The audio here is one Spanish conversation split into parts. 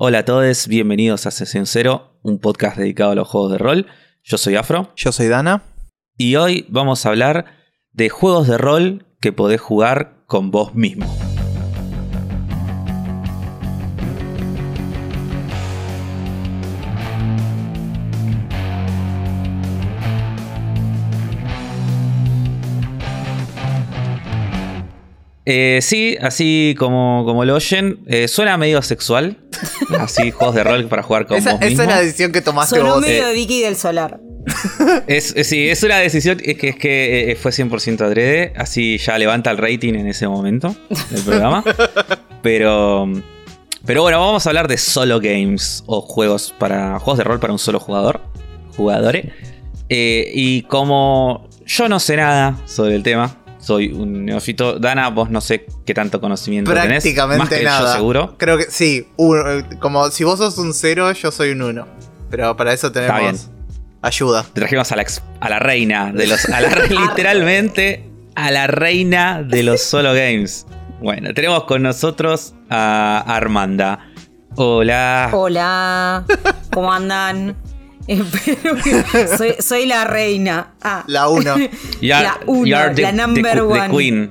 Hola a todos, bienvenidos a Sesión Cero, un podcast dedicado a los juegos de rol. Yo soy Afro Yo soy Dana. y hoy vamos a hablar de juegos de rol que podés jugar con vos mismo. Eh, sí, así como, como lo oyen, eh, suena medio sexual. Así, juegos de rol para jugar con Esa, vos esa mismo. es la decisión que tomaste Sonó vos. medio eh. Vicky del Solar. Es, es- sí, es una decisión es que, es que eh, fue 100% adrede. Así ya levanta el rating en ese momento del programa. pero, pero bueno, vamos a hablar de solo games o juegos para juegos de rol para un solo jugador. Jugadores. Eh, y como yo no sé nada sobre el tema, soy un neófito. Dana, vos no sé qué tanto conocimiento tenés. Prácticamente Más que nada. yo seguro. Creo que sí. un- como si vos sos un cero, yo soy un uno. Pero para eso bien. tenemos ayuda. Te trajimos a la, ex- a la reina de los. A la, re- literalmente a la reina de los solo games. Bueno, tenemos con nosotros a Armanda. Hola. Hola, ¿cómo andan? Espero que- soy, soy la reina. Ah, La are- la the- la number the, cu- the one. queen.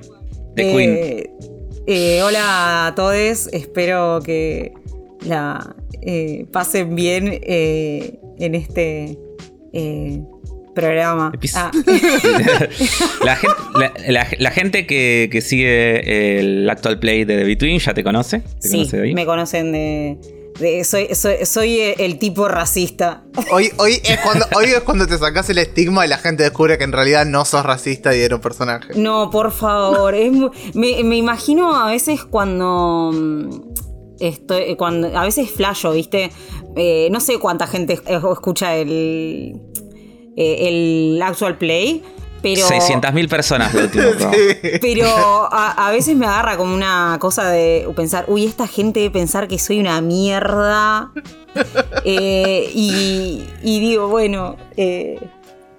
The queen. eh, eh, hola a todos, espero que la eh, pasen bien eh, en este eh, programa. Epis- Ah, la, gente, la, la- la gente que, que sigue el actual play de The Between ya te conoce. ¿Te sí, conoce de ahí? me conocen de... de- soy, soy, soy el tipo racista. Hoy, hoy, es cuando, hoy es cuando te sacas el estigma y la gente descubre que en realidad no sos racista y era un personaje. No, por favor. es me, me imagino a veces cuando. mm, Estoy, cuando a veces flasho, ¿viste? Eh, no sé cuánta gente es- escucha el, eh, el actual play, pero. 600.000 personas del último. Pero a, a veces me agarra como una cosa de pensar, uy, esta gente debe pensar que soy una mierda. Eh, y, y digo, bueno, eh,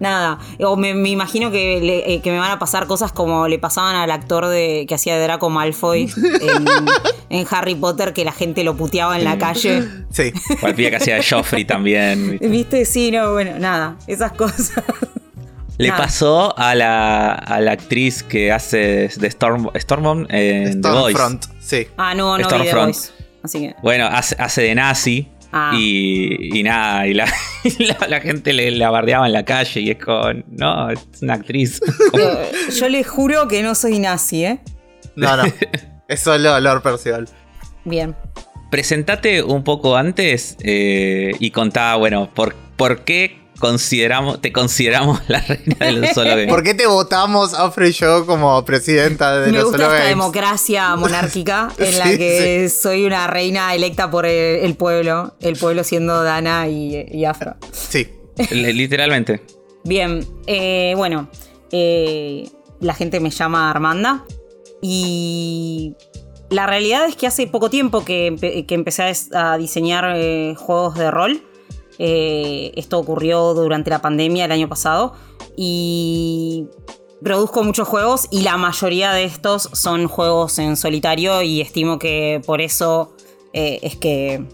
nada. O me, me imagino que, le- eh, que me van a pasar cosas como le pasaban al actor de, que hacía de Draco Malfoy en, en Harry Potter, que la gente lo puteaba en la calle. Sí. O al pibe que hacía de Joffrey también. ¿viste? ¿Viste? Sí, no, bueno, nada, esas cosas. Le Nada. pasó a la, a la actriz que hace de Storm, Stormborn en The Voice. Stormfront. Sí. Ah, no, no vi The Stormfront. Voice. Así que. Bueno, hace, hace de nazi. Ah. Y, y nada, y, la, y la, la gente le, la bardeaba en la calle y es con. No, es una actriz. Yo les juro que no soy nazi, ¿eh? No, no. Es solo Lord Percival. Bien. Presentate un poco antes eh, y contá, bueno, por, por qué consideramos, te consideramos la reina de los solo games. ¿Por qué te votamos, Afro y yo, como presidenta de Me los gusta Solo esta Games? democracia monárquica en la Sí, que soy una reina electa por el, el pueblo, el pueblo siendo Dana y, y Afro. Sí. Li- Literalmente. Bien, eh, bueno, eh, la gente me llama Armanda y la realidad es que hace poco tiempo que, empe- que empecé a diseñar eh, juegos de rol. Eh, esto ocurrió durante la pandemia el año pasado y produzco muchos juegos y la mayoría de estos son juegos en solitario y estimo que por eso eh, es que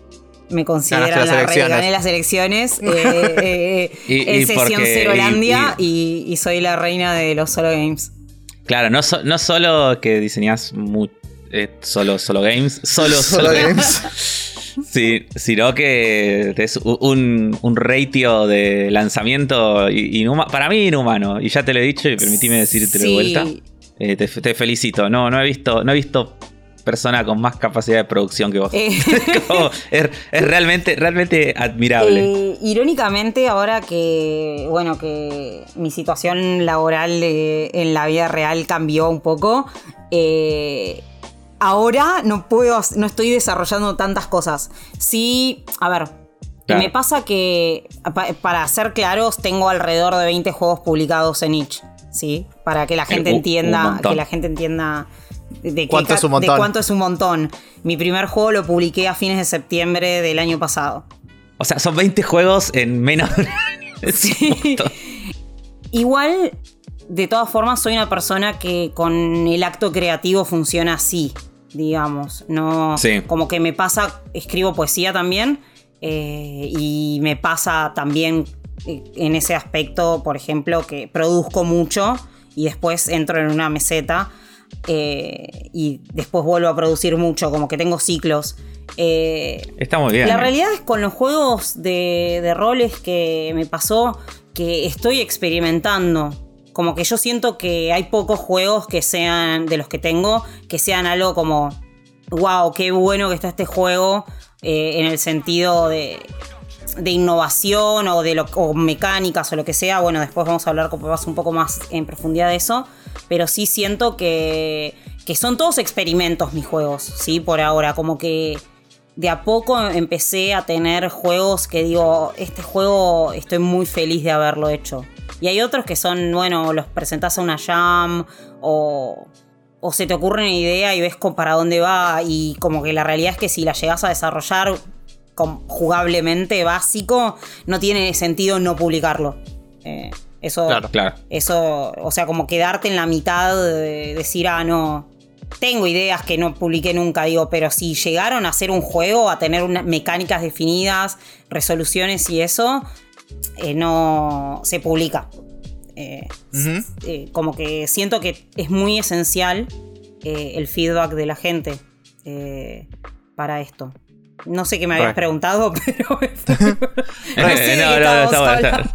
me consideran la reina, gané las elecciones eh, eh, Y- y en sesión porque- Cerolandia y, y soy la reina de los solo games. Claro, no, so- no solo que eh, solo, solo games, solo, solo, Solo games. Sí, sino que es un, un ratio de lanzamiento inhuma- para mí inhumano. Y ya te lo he dicho y permitime decirte de vuelta. Eh, te, te felicito. No, no he visto, no he visto persona con más capacidad de producción que vos. Eh. Como, es, es realmente, realmente admirable. Eh, irónicamente, ahora que, bueno, que mi situación laboral en la vida real cambió un poco, eh, ahora no puedo, no estoy desarrollando tantas cosas. Sí, a ver, Claro. me pasa que, pa- para ser claros, tengo alrededor de 20 juegos publicados en itch, ¿sí? Para que la gente un- un entienda, que la gente entienda de, qué ¿Cuánto es un de montón? cuánto es un montón. Mi primer juego lo publiqué a fines de septiembre del año pasado. O sea, son 20 juegos en menos Sí. Igual, de todas formas, soy una persona que con el acto creativo funciona así. Digamos. No, Sí. como que me pasa, escribo poesía también eh, y me pasa también eh, en ese aspecto, por ejemplo, que produzco mucho y después entro en una meseta eh, y después vuelvo a producir mucho, como que tengo ciclos. Eh, Está muy bien. la realidad es con los juegos de, de roles que me pasó que estoy experimentando. Como que yo siento que hay pocos juegos que sean, de los que tengo, que sean algo como, wow, qué bueno que está este juego eh, en el sentido de, de innovación o de lo, o mecánicas o lo que sea. Bueno, después vamos a hablar un poco más en profundidad de eso. Pero sí siento que, que son todos experimentos mis juegos, ¿sí? Por ahora, como que de a poco empecé a tener juegos que digo, este juego estoy muy feliz de haberlo hecho. Y hay otros que son, bueno, los presentás a una jam o, o se te ocurre una idea y ves para dónde va y como que la realidad es que si la llegas a desarrollar jugablemente básico, no tiene sentido no publicarlo. Eh, eso, Claro. Claro. eso, o sea, como quedarte en la mitad de decir, ah, no, tengo ideas que no publiqué nunca, digo, pero si llegaron a hacer un juego, a tener unas mecánicas definidas, resoluciones y eso, eh, no se publica. Eh, eh, como que siento que es muy esencial el feedback de la gente para esto. No sé qué me habías Right. preguntado, pero no sé No, no, está está-.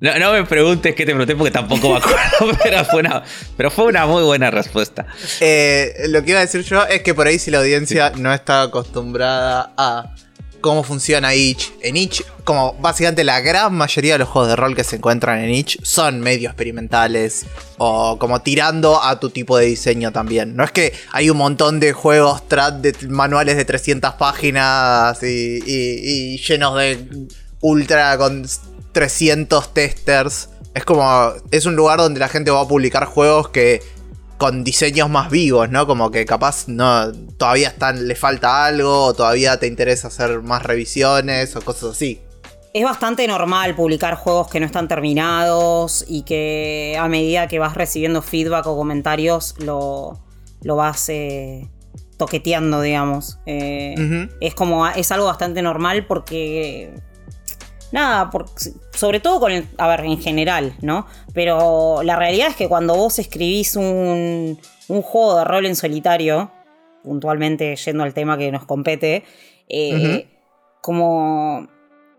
No, no me preguntes qué te pregunté porque tampoco me acuerdo, pero fue una, pero fue una muy buena respuesta. Eh, lo que iba a decir yo es que por ahí si la audiencia no está acostumbrada a cómo funciona itch. En itch, como básicamente la gran mayoría de los juegos de rol que se encuentran en itch son medio experimentales o como tirando a tu tipo de diseño también. No es que hay un montón de juegos trad de manuales de 300 páginas y, y- y llenos de ultra con 300 testers. Es como, es un lugar donde la gente va a publicar juegos que con diseños más vivos, ¿no? Como que capaz no todavía están le falta algo o todavía te interesa hacer más revisiones o cosas así. Es bastante normal publicar juegos que no están terminados y que a medida que vas recibiendo feedback o comentarios lo, lo vas eh, toqueteando, digamos. Eh. Es como, es algo bastante normal porque... Nada, por- sobre todo con el, a ver, en general, ¿no? Pero la realidad es que cuando vos escribís un, un juego de rol en solitario, puntualmente yendo al tema que nos compete, eh, como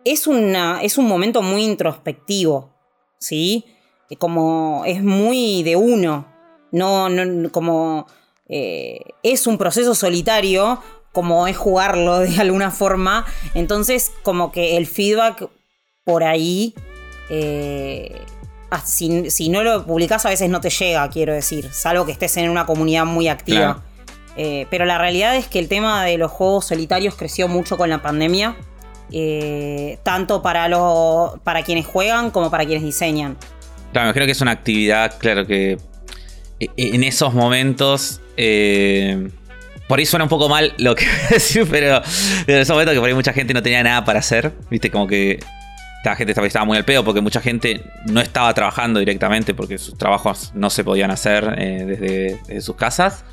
es, una, es un momento muy introspectivo, ¿sí? Eh, Como es muy de uno, no, no como eh, es un proceso solitario, como es jugarlo de alguna forma, entonces como que el feedback por ahí, eh, ah, si, si no lo publicás a veces no te llega, quiero decir, salvo que estés en una comunidad muy activa. Claro. Eh, pero la realidad es que el tema de los juegos solitarios creció mucho con la pandemia. eh, tanto para, los, para quienes juegan como para quienes diseñan. Claro, me imagino que es una actividad, claro que en esos momentos. eh, por ahí suena un poco mal lo que voy a decir, pero en esos momentos que por ahí mucha gente no tenía nada para hacer, viste, como que la gente estaba, muy al pedo porque mucha gente no estaba trabajando directamente porque sus trabajos no se podían hacer eh, desde, desde sus casas.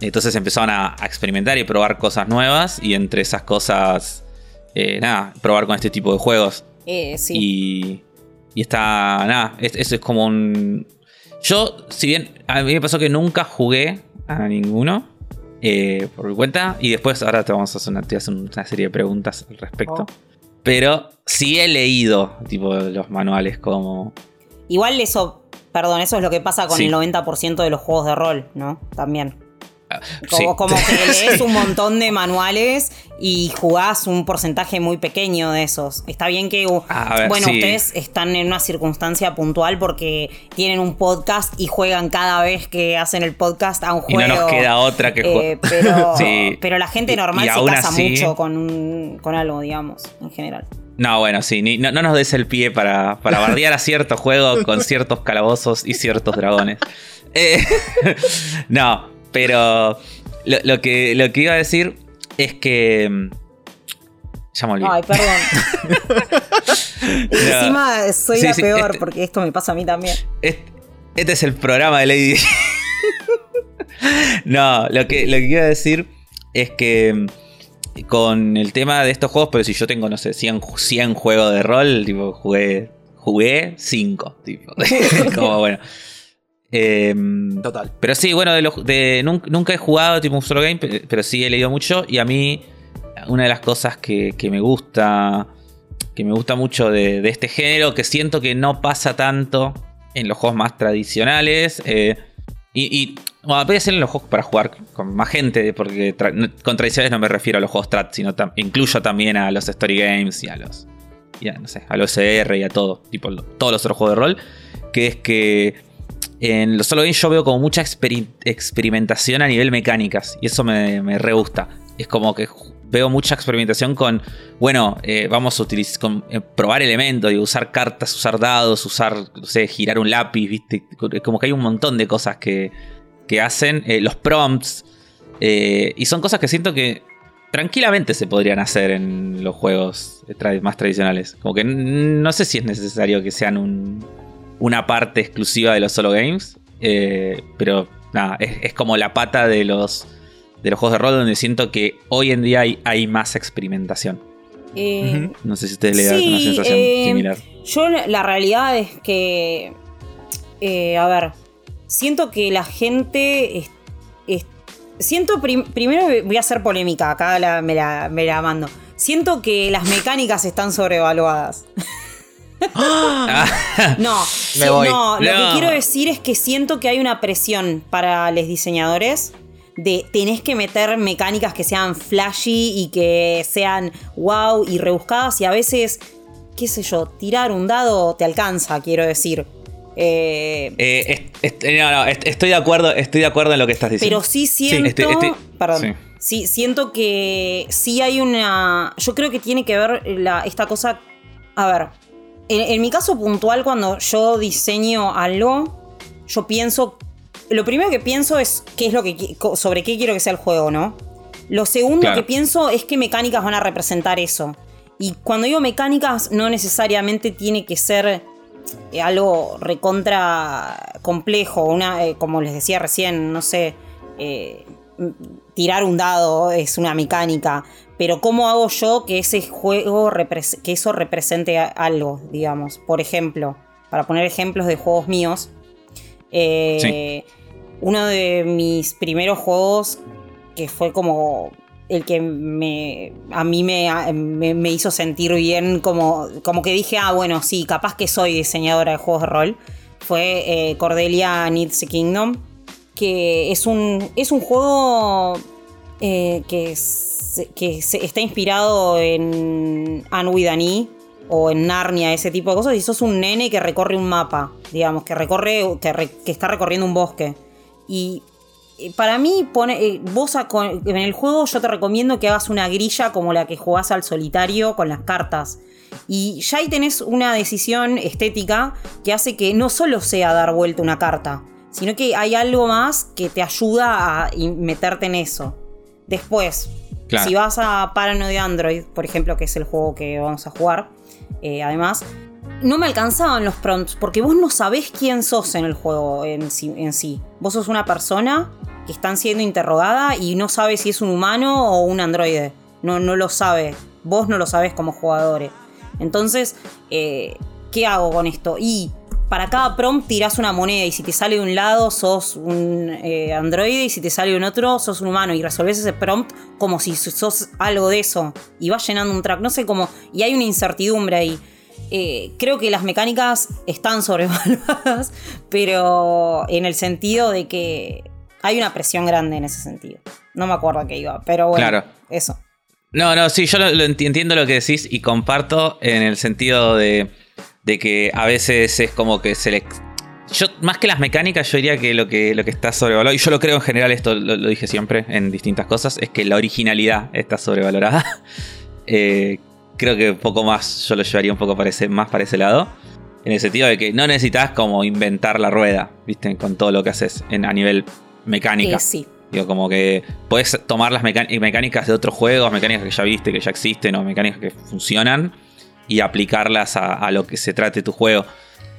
Entonces empezaron a, a experimentar y probar cosas nuevas y entre esas cosas, eh, nada, probar con este tipo de juegos. Eh, sí. Y, y está, nada, es- eso es como un... Yo, si bien a mí me pasó que nunca jugué a ninguno eh, por mi cuenta, y después ahora te vamos a hacer una, te voy a hacer una serie de preguntas al respecto. Oh. Pero sí he leído, tipo, los manuales como... Igual eso, perdón, eso es lo que pasa con Sí. el 90% de los juegos de rol, ¿no? También. Como, Sí. como que lees un montón de manuales y jugás un porcentaje muy pequeño de esos. Está bien que, uh, ver, bueno, sí. ustedes están en una circunstancia puntual porque tienen un podcast y juegan cada vez que hacen el podcast a un Y juego. no nos queda otra que Eh, pero, Sí. pero la gente Y- normal y se casa así- mucho con, un- con algo, digamos, en general. No, bueno, sí, ni- no, no nos des el pie para, para bardear a cierto juego con ciertos calabozos y ciertos dragones. Eh, no, pero lo, lo que, lo que iba a decir es que... mm, Ya me olvidé. Ay, perdón. No. encima soy Sí, la sí, peor este- porque esto me pasa a mí también. Este, este es el programa de Lady. no, lo que, lo que quiero decir es que mm, con el tema de estos juegos, pero si yo tengo, no sé, 100, 100 juegos de rol, tipo, jugué, jugué 5, tipo. Como bueno. Em, Total. pero sí, bueno, de los- de- nun- nunca he jugado tipo un solo game, pe- pero sí he leído mucho. Y a mí, una de las cosas que, que me gusta. Que me gusta mucho de, de este género, que siento que no pasa tanto en los juegos más tradicionales. eh, y, y bueno, a hacer en los juegos para jugar con más gente, porque tra- con tradicionales no me refiero a los juegos strat, sino tam- incluyo también a los story games y a los. Y a, no sé, a los CR y a todo, tipo lo- todos los otros juegos de rol. Que es que en los solo games yo veo como mucha experi- experimentación a nivel mecánicas. Y eso me, me re gusta. Es como que veo mucha experimentación con, bueno, eh, vamos a utilizar, eh, probar elementos, y usar cartas, usar dados, usar, no sé, girar un lápiz, ¿viste? Como que hay un montón de cosas que, que hacen. eh, los prompts. y son cosas que siento que tranquilamente se podrían hacer en los juegos más tradicionales. Como que no sé si es necesario que sean un, una parte exclusiva de los solo games. eh, pero nada, es, es como la pata de los, de los juegos de rol donde siento que hoy en día hay, hay más experimentación. Eh. No sé si ustedes les da Sí, una sensación eh, similar. Yo la la realidad es que, eh, a ver, siento que la gente, es- es- siento, prim- primero voy a hacer polémica, acá la- me, la, me la mando. Siento que las mecánicas están sobrevaluadas. No, Me sí, voy. no, lo No. que quiero decir es que siento que hay una presión para los diseñadores de tenés que meter mecánicas que sean flashy y que sean wow y rebuscadas y a veces, qué sé yo, tirar un dado te alcanza, quiero decir. Eh, eh, est- est- no, no, est- estoy de acuerdo, estoy de acuerdo en lo que estás diciendo. pero sí siento. estoy- estoy- perdón. sí. Sí, siento que sí hay una. Yo creo que tiene que ver la, esta cosa. A ver. En, en mi caso puntual, cuando yo diseño algo, yo pienso. Lo primero que pienso es qué es lo que sobre qué quiero que sea el juego, ¿no? Lo segundo Claro. que pienso es qué mecánicas van a representar eso. Y cuando digo mecánicas, no necesariamente tiene que ser eh, algo recontra complejo, una, eh, como les decía recién, no sé, eh, tirar un dado es una mecánica, pero ¿cómo hago yo que ese juego, que eso represente algo, digamos? Por ejemplo, para poner ejemplos de juegos míos, eh, uno de mis primeros juegos que fue como el que me, a mí me, me- me hizo sentir bien, como, como que dije, ah, bueno, sí, capaz que soy diseñadora de juegos de rol, fue eh, Cordelia Needs a Kingdom, que es un, es un juego eh, que, está inspirado en Anne o en Narnia, ese tipo de cosas, y sos un nene que recorre un mapa, digamos, que recorre, que, que está recorriendo un bosque. Y eh, para mí, pone, eh, en el juego yo te recomiendo que hagas una grilla como la que jugás al solitario con las cartas. Y ya ahí tenés una decisión estética que hace que no solo sea dar vuelta una carta, sino que hay algo más que te ayuda a meterte en eso. Después, Claro. si vas a Paranoid Android, por ejemplo, que es el juego que vamos a jugar, eh, además, no me alcanzaban los prompts porque vos no sabés quién sos en el juego en sí, en sí. Vos sos una persona que están siendo interrogada y no sabes si es un humano o un androide. No, no lo sabe. Vos no lo sabés como jugadores. Entonces, eh, ¿qué hago con esto? Y para cada prompt tirás una moneda y si te sale de un lado sos un eh, androide y si te sale de un otro sos un humano y resolvés ese prompt como si sos algo de eso y vas llenando un track, no sé cómo, y hay una incertidumbre ahí. Eh, creo que las mecánicas están sobrevaluadas, pero en el sentido de que hay una presión grande en ese sentido. No me acuerdo a qué iba, pero bueno, Claro. eso. No, no, sí, yo lo, lo enti- entiendo lo que decís y comparto en el sentido de, de que a veces es como que se le... Yo, más que las mecánicas, yo diría que lo que, lo que está sobrevalorado, y yo lo creo en general, esto lo, lo dije siempre en distintas cosas, es que la originalidad está sobrevalorada. Eh, creo que un poco más, yo lo llevaría un poco para ese- más para ese lado. En el sentido de que no necesitas como inventar la rueda, ¿viste? Con todo lo que haces en, a nivel mecánica. Sí. Digo, como que puedes tomar las mecán- mecánicas de otros juegos, mecánicas que ya viste, que ya existen, o mecánicas que funcionan, y aplicarlas a, a lo que se trate tu juego.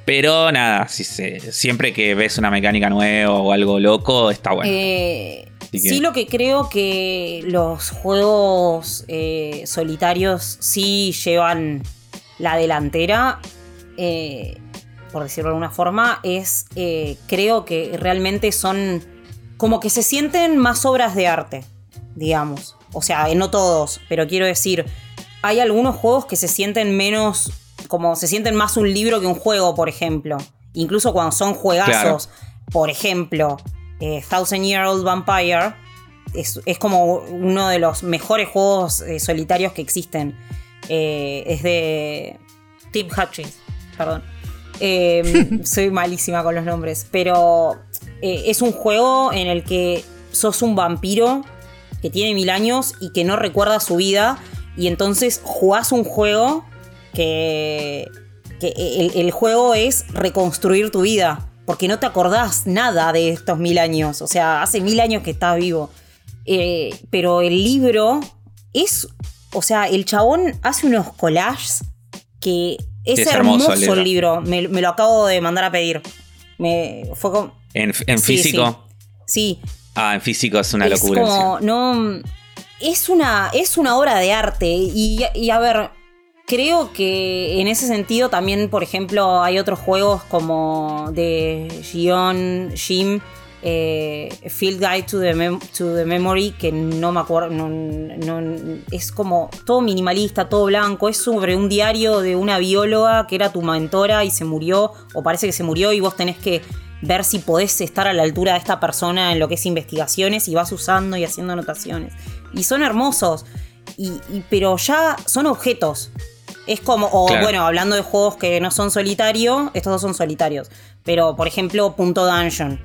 Pero nada, si se- siempre que ves una mecánica nueva o algo loco, está bueno. Eh, que- Sí, lo que creo que los juegos eh, solitarios sí llevan la delantera, eh, por decirlo de alguna forma, es creo que realmente son como que se sienten más obras de arte, digamos. O sea, no todos, pero quiero decir, hay algunos juegos que se sienten menos, como se sienten más un libro que un juego, por ejemplo. Incluso cuando son juegazos, por ejemplo, eh, Thousand Year Old Vampire es, es como uno de los mejores juegos eh, solitarios que existen. Eh, es de Tim Hutchins, perdón. Eh, soy malísima con los nombres, pero es un juego en el que sos un vampiro que tiene mil años y que no recuerda su vida y entonces jugás un juego que, que el, el juego es reconstruir tu vida porque no te acordás nada de estos mil años, o sea, hace mil años que estás vivo. Eh, pero el libro es, o sea, el chabón hace unos collages que es, hermoso, hermoso el libro. Me, me lo acabo de mandar a pedir. Me, fue. En, en Sí, físico. Sí, Ah, en físico es una es locura. como, no, es una, es una obra de arte. Y, a ver, creo que en ese sentido también, por ejemplo, hay otros juegos como de Gion, Jim, eh, Field Guide to the, to the Memory, que no me acuerdo, no, no- es como todo minimalista, todo blanco, es sobre un diario de una bióloga que era tu mentora y se murió, o parece que se murió y vos tenés que ver si podés estar a la altura de esta persona en lo que es investigaciones y vas usando y haciendo anotaciones. Y son hermosos, y, y- pero ya son objetos. Es como, o Claro. bueno, hablando de juegos que no son solitario, estos dos son solitarios. Pero, por ejemplo, Punto Dungeon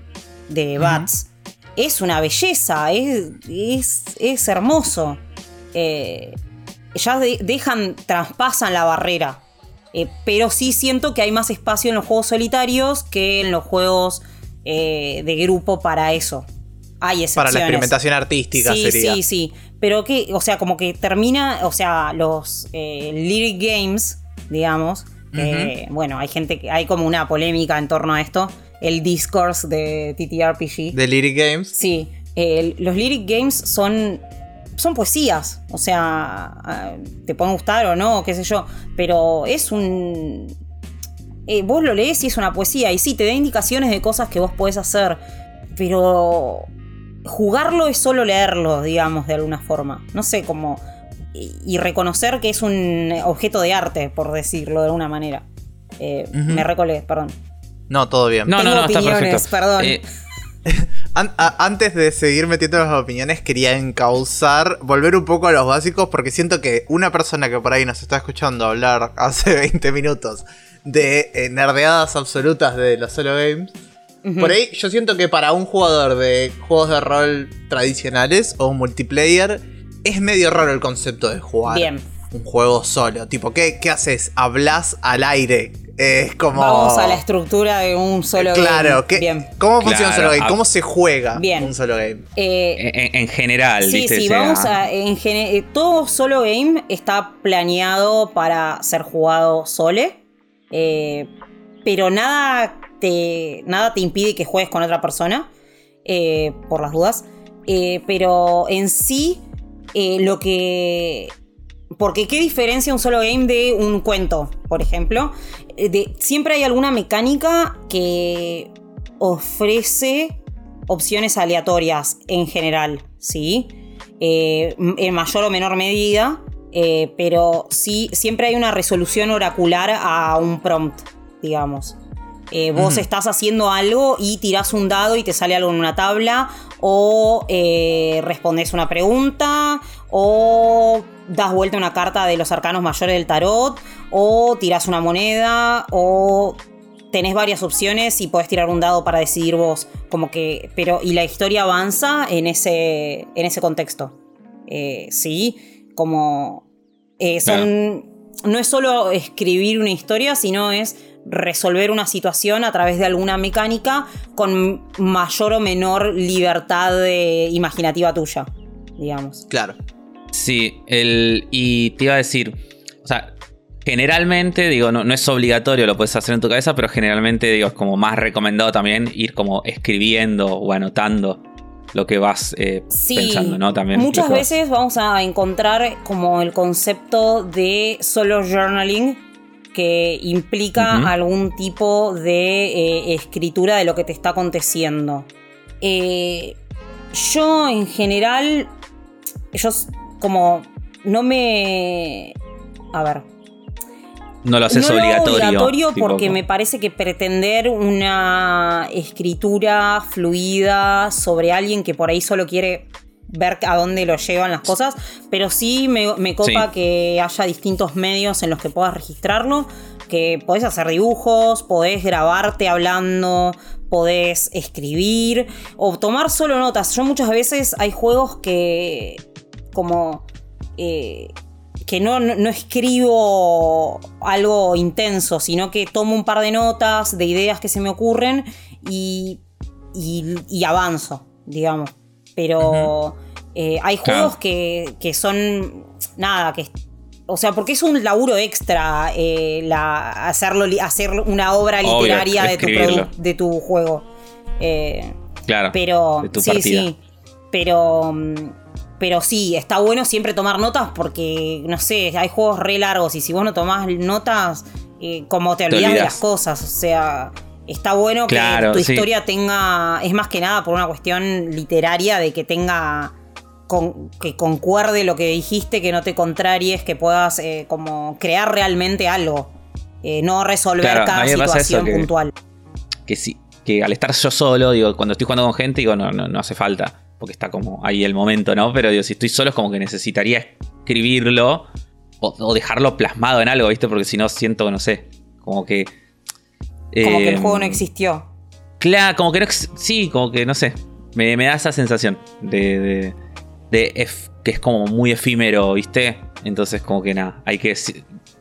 de Bats. Es una belleza, es, es, es hermoso. Eh, ya de- dejan, traspasan la barrera. Eh, pero sí siento que hay más espacio en los juegos solitarios que en los juegos eh, de grupo para eso. Hay excepciones. Para la experimentación artística sí, sería. Sí, sí, Pero que, o sea, como que termina, o sea, los eh, Lyric Games, digamos, que, bueno, hay gente que, hay como una polémica en torno a esto, el discourse de TTRPG. De Lyric Games. Sí, los Lyric Games son, son poesías, o sea, te pueden gustar o no, qué sé yo, pero es un... eh, vos lo lees y es una poesía, y sí, te da indicaciones de cosas que vos podés hacer, pero jugarlo es solo leerlo, digamos, de alguna forma. No sé cómo... Y, y reconocer que es un objeto de arte, por decirlo de alguna manera. Eh, Me recolé, perdón. No, todo bien. No, no, Tengo no, está opiniones, perdón. Eh, An- antes de seguir metiendo las opiniones, quería encauzar, volver un poco a los básicos, porque siento que una persona que por ahí nos está escuchando hablar hace 20 minutos de eh, nerdeadas absolutas de los solo games, por ahí yo siento que para un jugador de juegos de rol tradicionales o multiplayer, es medio raro el concepto de jugar Bien. un juego solo. Tipo, ¿qué, qué haces? ¿Hablas al aire? Es como. Vamos a la estructura de un solo Claro, game. ¿qué- Bien. ¿cómo funciona un solo game? ¿Cómo se juega Bien. un solo game? Eh, en, en general, sí, ¿viste? sí, O sea, vamos a. En eh, todo solo game está planeado para ser jugado sole. eh, pero nada nada te impide que juegues con otra persona. eh, por las dudas. Eh, pero en sí, eh, lo que. Porque, ¿qué diferencia un solo game de un cuento, por ejemplo? Siempre hay alguna mecánica que ofrece opciones aleatorias en general, ¿sí? En mayor o menor medida, pero sí, siempre hay una resolución oracular a un prompt, digamos. Eh, vos estás haciendo algo y tirás un dado y te sale algo en una tabla, o eh, respondes una pregunta, o das vuelta una carta de los arcanos mayores del tarot, o tirás una moneda, o tenés varias opciones y podés tirar un dado para decidir vos. Como que. Pero. Y la historia avanza en ese. en ese contexto. Eh, sí. Como. eh, son. No es solo escribir una historia, sino es resolver una situación a través de alguna mecánica con mayor o menor libertad de- imaginativa tuya, digamos. Claro. Sí, el, y te iba a decir, o sea, Generalmente, digo, no, no es obligatorio, lo puedes hacer en tu cabeza, pero generalmente, digo, es como más recomendado también ir como escribiendo o anotando lo que vas eh, Sí, pensando, ¿no? También. muchas veces vamos a encontrar como el concepto de solo journaling que implica algún tipo de eh, escritura de lo que te está aconteciendo. Eh, yo en general, yo como no me... A ver, No lo haces no lo obligatorio. obligatorio tipo, porque me parece que pretender una escritura fluida sobre alguien que por ahí solo quiere ver a dónde lo llevan las cosas, pero sí me, me copa Sí. que haya distintos medios en los que puedas registrarlo, que podés hacer dibujos, podés grabarte hablando, podés escribir o tomar solo notas. Yo muchas veces hay juegos que como... eh, que no, no, no escribo algo intenso, sino que tomo un par de notas de ideas que se me ocurren y, y, y avanzo, digamos. Pero eh, hay Claro. juegos que, que son, nada, que... O sea, porque es un laburo extra eh, la, hacerlo, hacer una obra Obvio, literaria de tu, de tu juego. Eh, Claro. pero de tu sí, partida. sí. Pero pero sí, está bueno siempre tomar notas porque no sé, hay juegos re largos y si vos no tomás notas, eh, como te olvidás de las cosas, o sea, está bueno Claro, que tu sí. historia tenga es más que nada por una cuestión literaria de que tenga con- que concuerde lo que dijiste, que no te contraries, que puedas eh, como crear realmente algo. eh, no resolver Claro, cada situación que- puntual. que sí, que al estar yo solo, digo, cuando estoy jugando con gente, digo, no, no, no hace falta, porque está como ahí el momento, ¿no? Pero digo, si estoy solo es como que necesitaría escribirlo o, o dejarlo plasmado en algo, ¿viste? Porque si no siento, no sé, como que... Como que el eh, juego no existió. Claro, como que no... Sí, como que no sé. Me, me da esa sensación de... de, de que es como muy efímero, ¿viste? Entonces como que nada, hay que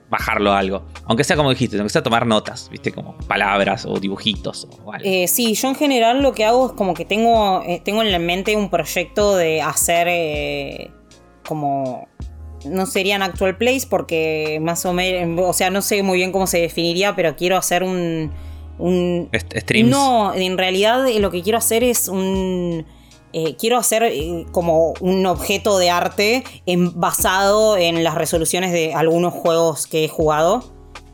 bajarlo a algo. Aunque sea como dijiste, aunque sea tomar notas, ¿viste? Como palabras o dibujitos o algo. Eh, sí, yo en general lo que hago es como que tengo, eh, tengo en la mente un proyecto de hacer eh, como... No serían actual plays porque más o menos, o sea, no sé muy bien cómo se definiría, pero quiero hacer un... streams. No, en realidad eh, lo que quiero hacer es un... eh, quiero hacer eh, como un objeto de arte en- basado en las resoluciones de algunos juegos que he jugado.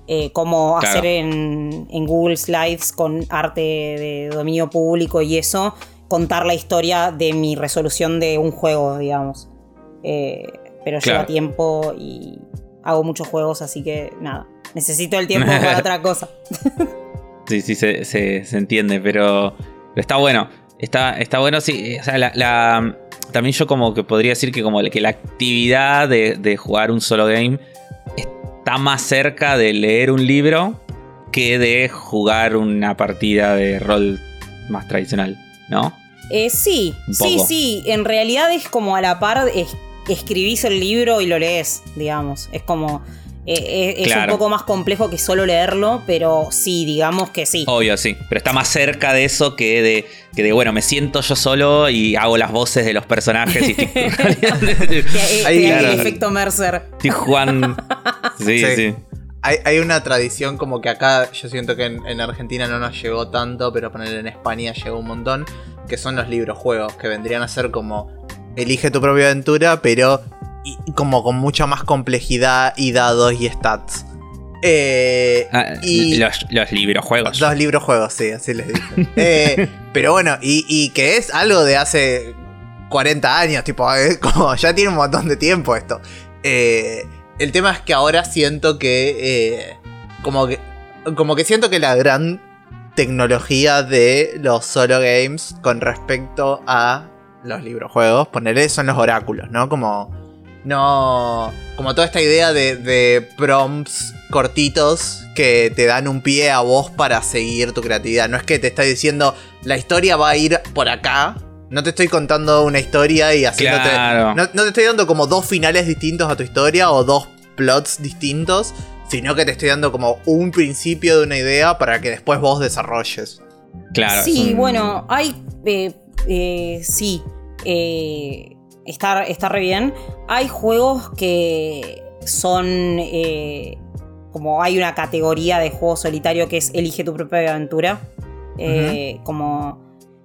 eh, como Claro. hacer en, en Google Slides con arte de dominio público y eso, contar la historia de mi resolución de un juego, digamos. Eh, pero lleva tiempo y hago muchos juegos, así que nada, necesito el tiempo para otra cosa. Sí, sí, se, se- se entiende, pero, está bueno. Está, está bueno, sí. O sea, la, la- también yo como que podría decir que como que la actividad de, de jugar un solo game está más cerca de leer un libro que de jugar una partida de rol más tradicional, ¿no? Eh, sí, sí, sí. En realidad es como a la par, es- escribís el libro y lo lees, digamos. Es como. eh, eh, es Claro. un poco más complejo que solo leerlo, pero sí, digamos que sí. Obvio, sí. Pero está más cerca de eso que de, que de bueno, me siento yo solo y hago las voces de los personajes y estoy, Que, eh, Ahí, que claro. el efecto Mercer. estoy. Sí, Sí. sí. Hay, hay una tradición como que acá yo siento que en, en Argentina no nos llegó tanto, pero poner en España llegó un montón, que son los libros juegos, que vendrían a ser como elige tu propia aventura, pero y- como con mucha más complejidad y dados y stats. Eh, Ah, y los, los librojuegos. dos libros juegos, sí, así les dicen. Eh, pero bueno, y, y que es algo de hace 40 años, tipo, es como ya tiene un montón de tiempo esto. Eh, el tema es que ahora siento que, eh, como que, como que siento que la gran tecnología de los solo games con respecto a los librojuegos, ponerle son los oráculos, ¿no? Como no. Como toda esta idea de, de prompts cortitos que te dan un pie a vos para seguir tu creatividad. No es que te está diciendo la historia va a ir por acá. No te estoy contando una historia y haciéndote. Claro. No, no te estoy dando como dos finales distintos a tu historia o dos plots distintos. Sino que te estoy dando como un principio de una idea para que después vos desarrolles. Claro. Sí, un- bueno, hay. eh, eh, sí. Eh, está, está re bien. Hay juegos que son. eh, como hay una categoría de juego solitario que es Elige tu propia aventura. Eh, Como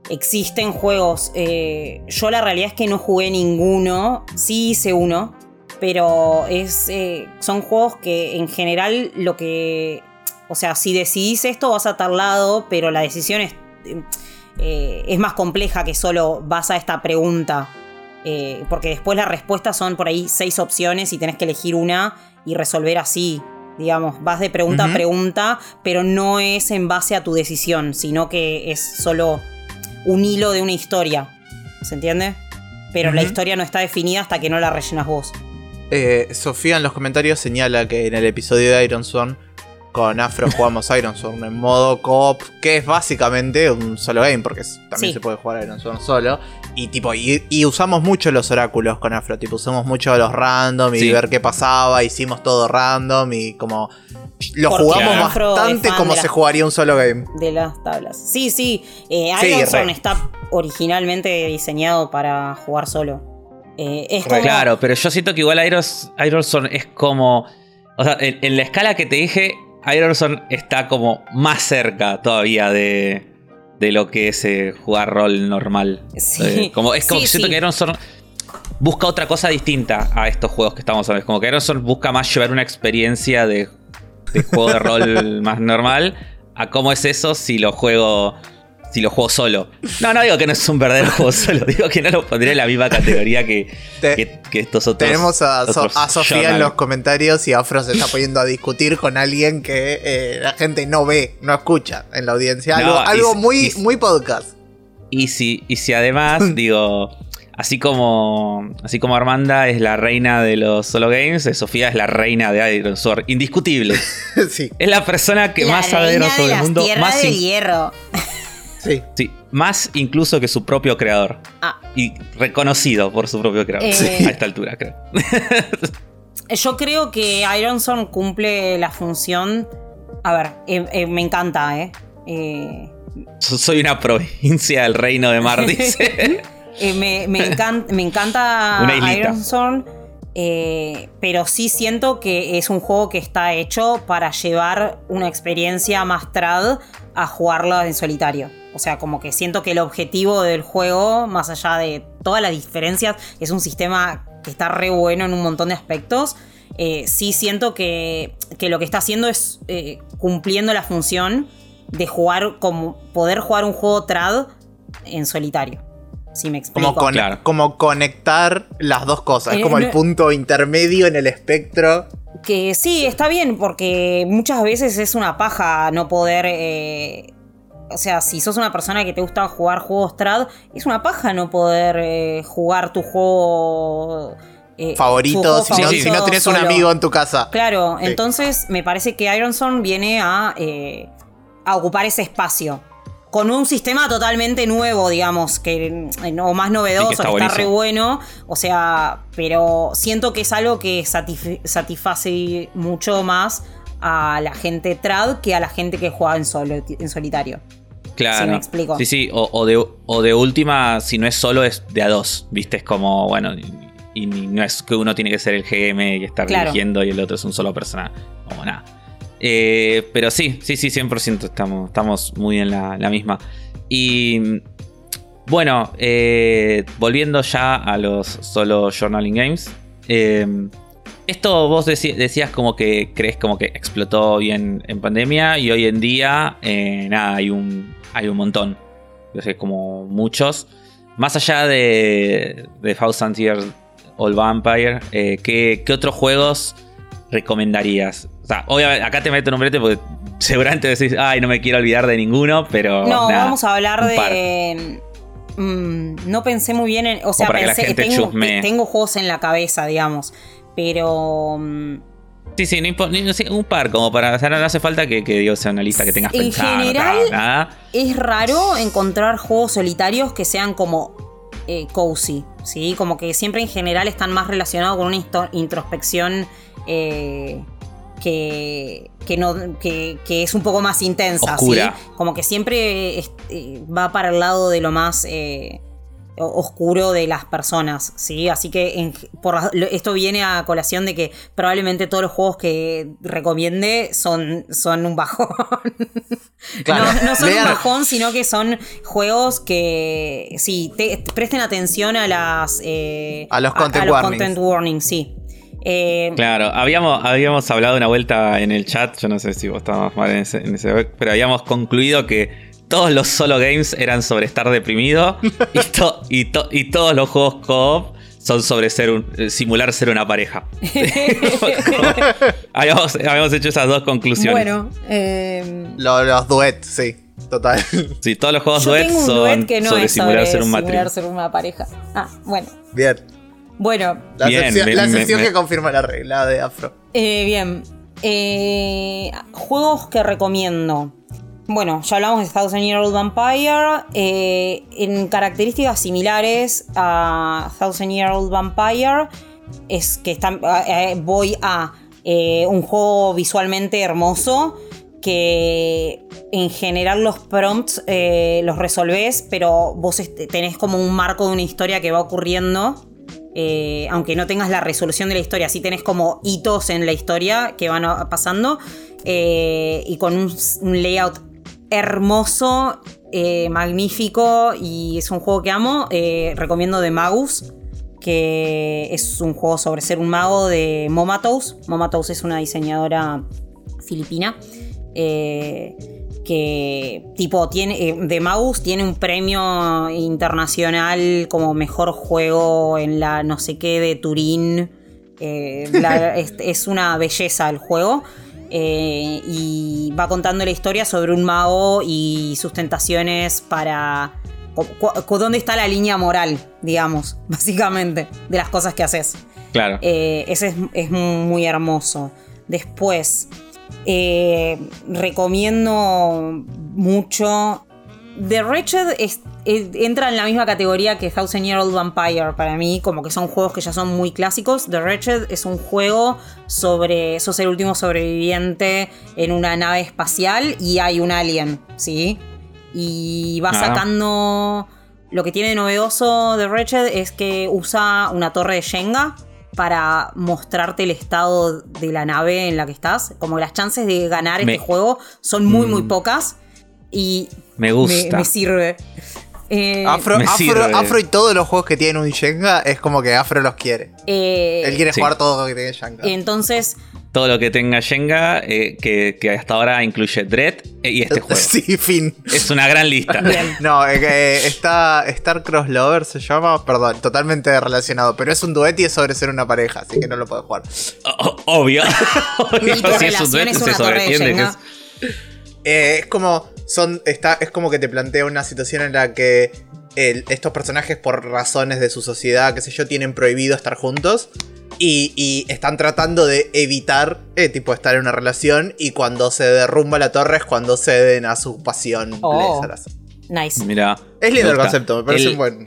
existen juegos. yo la realidad es que no jugué ninguno. Sí hice uno. Pero es, son juegos que en general lo que. O sea, si decidís esto vas a tal lado, pero la decisión es, eh, es más compleja que solo vas a esta pregunta. Eh, porque después las respuestas son por ahí seis opciones y tenés que elegir una y resolver así. Digamos, vas de pregunta a pregunta, pero no es en base a tu decisión, sino que es solo un hilo de una historia. ¿Se entiende? Pero la historia no está definida hasta que no la rellenas vos. Eh, Sofía en los comentarios señala que en el episodio de Iron Sworn con Afro jugamos Iron Sworn en modo coop, que es básicamente un solo game, porque también Sí. se puede jugar Iron Sworn solo. Y tipo, y, y usamos mucho los oráculos con Afro, tipo, usamos mucho los random y Sí. ver qué pasaba, hicimos todo random y como lo Porque jugamos bastante como se jugaría un solo game. de las tablas. Sí, sí. Eh, Sí, Iron Sworn re. está originalmente diseñado para jugar solo. Eh, es Re. como- Claro, pero yo siento que igual Iros- Ironson es como. O sea, en, en la escala que te dije, Ironson está como más cerca todavía de, de lo que es eh, jugar rol normal. Sí. Eh, como, es como Sí, que siento sí. que Ironson busca otra cosa distinta a estos juegos que estamos hablando. Es como que Ironson busca más llevar una experiencia de, de juego de rol más normal a cómo es eso si lo juego. Si lo juego solo. No, no digo que no es un verdadero juego solo. Digo que no lo pondría en la misma categoría que, Te- que, que estos otros. Tenemos a, So- otros a Sofía en los comentarios y Afro se está poniendo a discutir con alguien que eh, la gente no ve, no escucha en la audiencia. Algo, No, y algo muy, y muy podcast. Y si, y si además, digo, así como, así como Armanda es la reina de los solo games, eh, Sofía es la reina de Iron Sword. Indiscutible. sí, Es la persona que la más sabe de de del mundo. Más, in- hierro. Sí. sí, más incluso que su propio creador. Ah, Y reconocido por su propio creador. Eh. A esta altura, creo. yo creo que Ironson cumple la función. A ver, eh, eh, me encanta, ¿eh? Eh, So- Soy una provincia del reino de Mar, dice. Eh, me, me encanta, me encanta. Ironson, eh, pero sí siento que es un juego que está hecho para llevar una experiencia más trad a jugarlo en solitario. O sea, como que siento que el objetivo del juego, más allá de todas las diferencias, es un sistema que está re bueno en un montón de aspectos. eh, sí siento que, que lo que está haciendo es eh, cumpliendo la función de jugar como poder jugar un juego trad en solitario. Si me explico. Como, con- Claro. como conectar las dos cosas. Eh, es como el punto intermedio en el espectro. Que sí, está bien, porque muchas veces es una paja no poder. eh, o sea, si sos una persona que te gusta jugar juegos trad, es una paja no poder eh, jugar tu juego. eh, tu Favorito, juego si, no, favorito si no tenés un amigo en tu casa. Claro, Sí. entonces me parece que Ironson viene a, eh, a ocupar ese espacio. Con un sistema totalmente nuevo, digamos, que, eh, o más novedoso, Sí, que que está re bueno. O sea, pero siento que es algo que satisf- satisface mucho más a la gente trad que a la gente que juega en, solo, en solitario. Claro. Sí, me explico. Sí, sí. O, o de, o de última, si no es solo, es de a dos. ¿Viste? Es como, bueno. Y, y no es que uno tiene que ser el GM y estar Claro. dirigiendo y el otro es un solo persona. Como nada. Eh, pero sí, sí, sí, 100% estamos, estamos muy en la, misma. Y bueno, eh, volviendo ya a los solo journaling games. eh, esto vos decías como que crees como que explotó bien en pandemia y hoy en día, eh, nada, hay un, hay un montón. Yo sé, como muchos. Más allá de, de Thousand Years Old Vampire, eh, ¿qué, qué otros juegos recomendarías? Sea, obviamente, acá te meto en un brete porque seguramente decís, ay, no me quiero olvidar de ninguno, pero. No, nada, vamos a hablar de. mm, no pensé muy bien en. O sea, para que la pensé, gente tengo, juegos en la cabeza, digamos. Pero. mm, Sí, sí, no no sé, un par, como para. O sea, no, no hace falta que, que Dios sea una lista que tengas En pensada. no, general, nada. es raro encontrar juegos solitarios que sean como eh, cozy, ¿sí? Como que siempre en general están más relacionados con una introspección eh, que, que, no, que, que es un poco más intensa, Oscura. ¿sí? Como que siempre es- eh, va para el lado de lo más... eh, oscuro de las personas, ¿sí? Así que por, esto viene a colación de que probablemente todos los juegos que recomiende son, son un bajón. no, son un bajón, sino que son juegos que, sí, presten atención a las... Eh, a los content, content warnings, sí. Eh, claro, habíamos, habíamos hablado una vuelta en el chat, yo no sé si vos estabas mal en ese, en ese pero habíamos concluido que todos los solo games eran sobre estar deprimido y, y, todos los juegos co-op son sobre ser un, eh, simular ser una pareja. habíamos, hecho esas dos conclusiones. Bueno, eh... los, duets, sí. Total. Sí, todos los juegos duets son sobre simular ser un matrimonio. ser una pareja. Ah, bueno. Bien. Bueno. La sección, que confirma la regla de Afro. Eh, bien. Eh, juegos que recomiendo. Bueno, ya hablamos de Thousand Year Old Vampire. Eh, en características similares a Thousand Year Old Vampire, es que eh, voy a eh, un juego visualmente hermoso que en general los prompts los resolvés, pero vos tenés como un marco de una historia que va ocurriendo. Aunque no tengas la resolución de la historia, sí tenés como hitos en la historia que van pasando y con un layout hermoso, eh, magnífico y es un juego que amo. Eh, recomiendo The Magus, que es un juego sobre ser un mago de Momatos. Momatos es una diseñadora filipina. Eh, que tipo tiene The Magus tiene un premio internacional como mejor juego en la no sé qué de Turín. es, una belleza el juego. Eh, y va contando la historia sobre un mago y sus tentaciones para... ¿Dónde está la línea moral, digamos, básicamente, de las cosas que haces? Claro. Eh, ese es, muy hermoso. Después, eh, recomiendo mucho The Wretched entra en la misma categoría que Thousand Year Old Vampire para mí, como que son juegos que ya son muy clásicos. The Wretched es un juego sobre. sos el último sobreviviente en una nave espacial y hay un alien, ¿sí? Y va ah. sacando. Lo que tiene de novedoso The Wretched es que usa una torre de Shenga para mostrarte el estado de la nave en la que estás. Como las chances de ganar este juego son muy, muy mm. pocas. Y me gusta. Me, sirve. Eh, Afro, Afro, y todos los juegos que tienen un Shenga es como que Afro los quiere. Eh, Él quiere jugar todo lo que tenga Shenga. Entonces. Todo lo que tenga Shenga, eh, que, hasta ahora incluye Dread y este juego. Sí, fin. Es una gran lista. no, está Star Cross Lover se llama, perdón, totalmente relacionado, pero es un duet y es sobre ser una pareja, así que no lo puedo jugar. obvio. si es un duet, se sobreentiende que es. es como son, está, es como que te plantea una situación en la que estos personajes, por razones de su sociedad, qué sé yo, tienen prohibido estar juntos. Y, están tratando de evitar, eh, tipo, estar en una relación. Y cuando se derrumba la torre es cuando ceden a su pasión. Oh, nice. Mira. Es lindo el concepto, me parece un buen.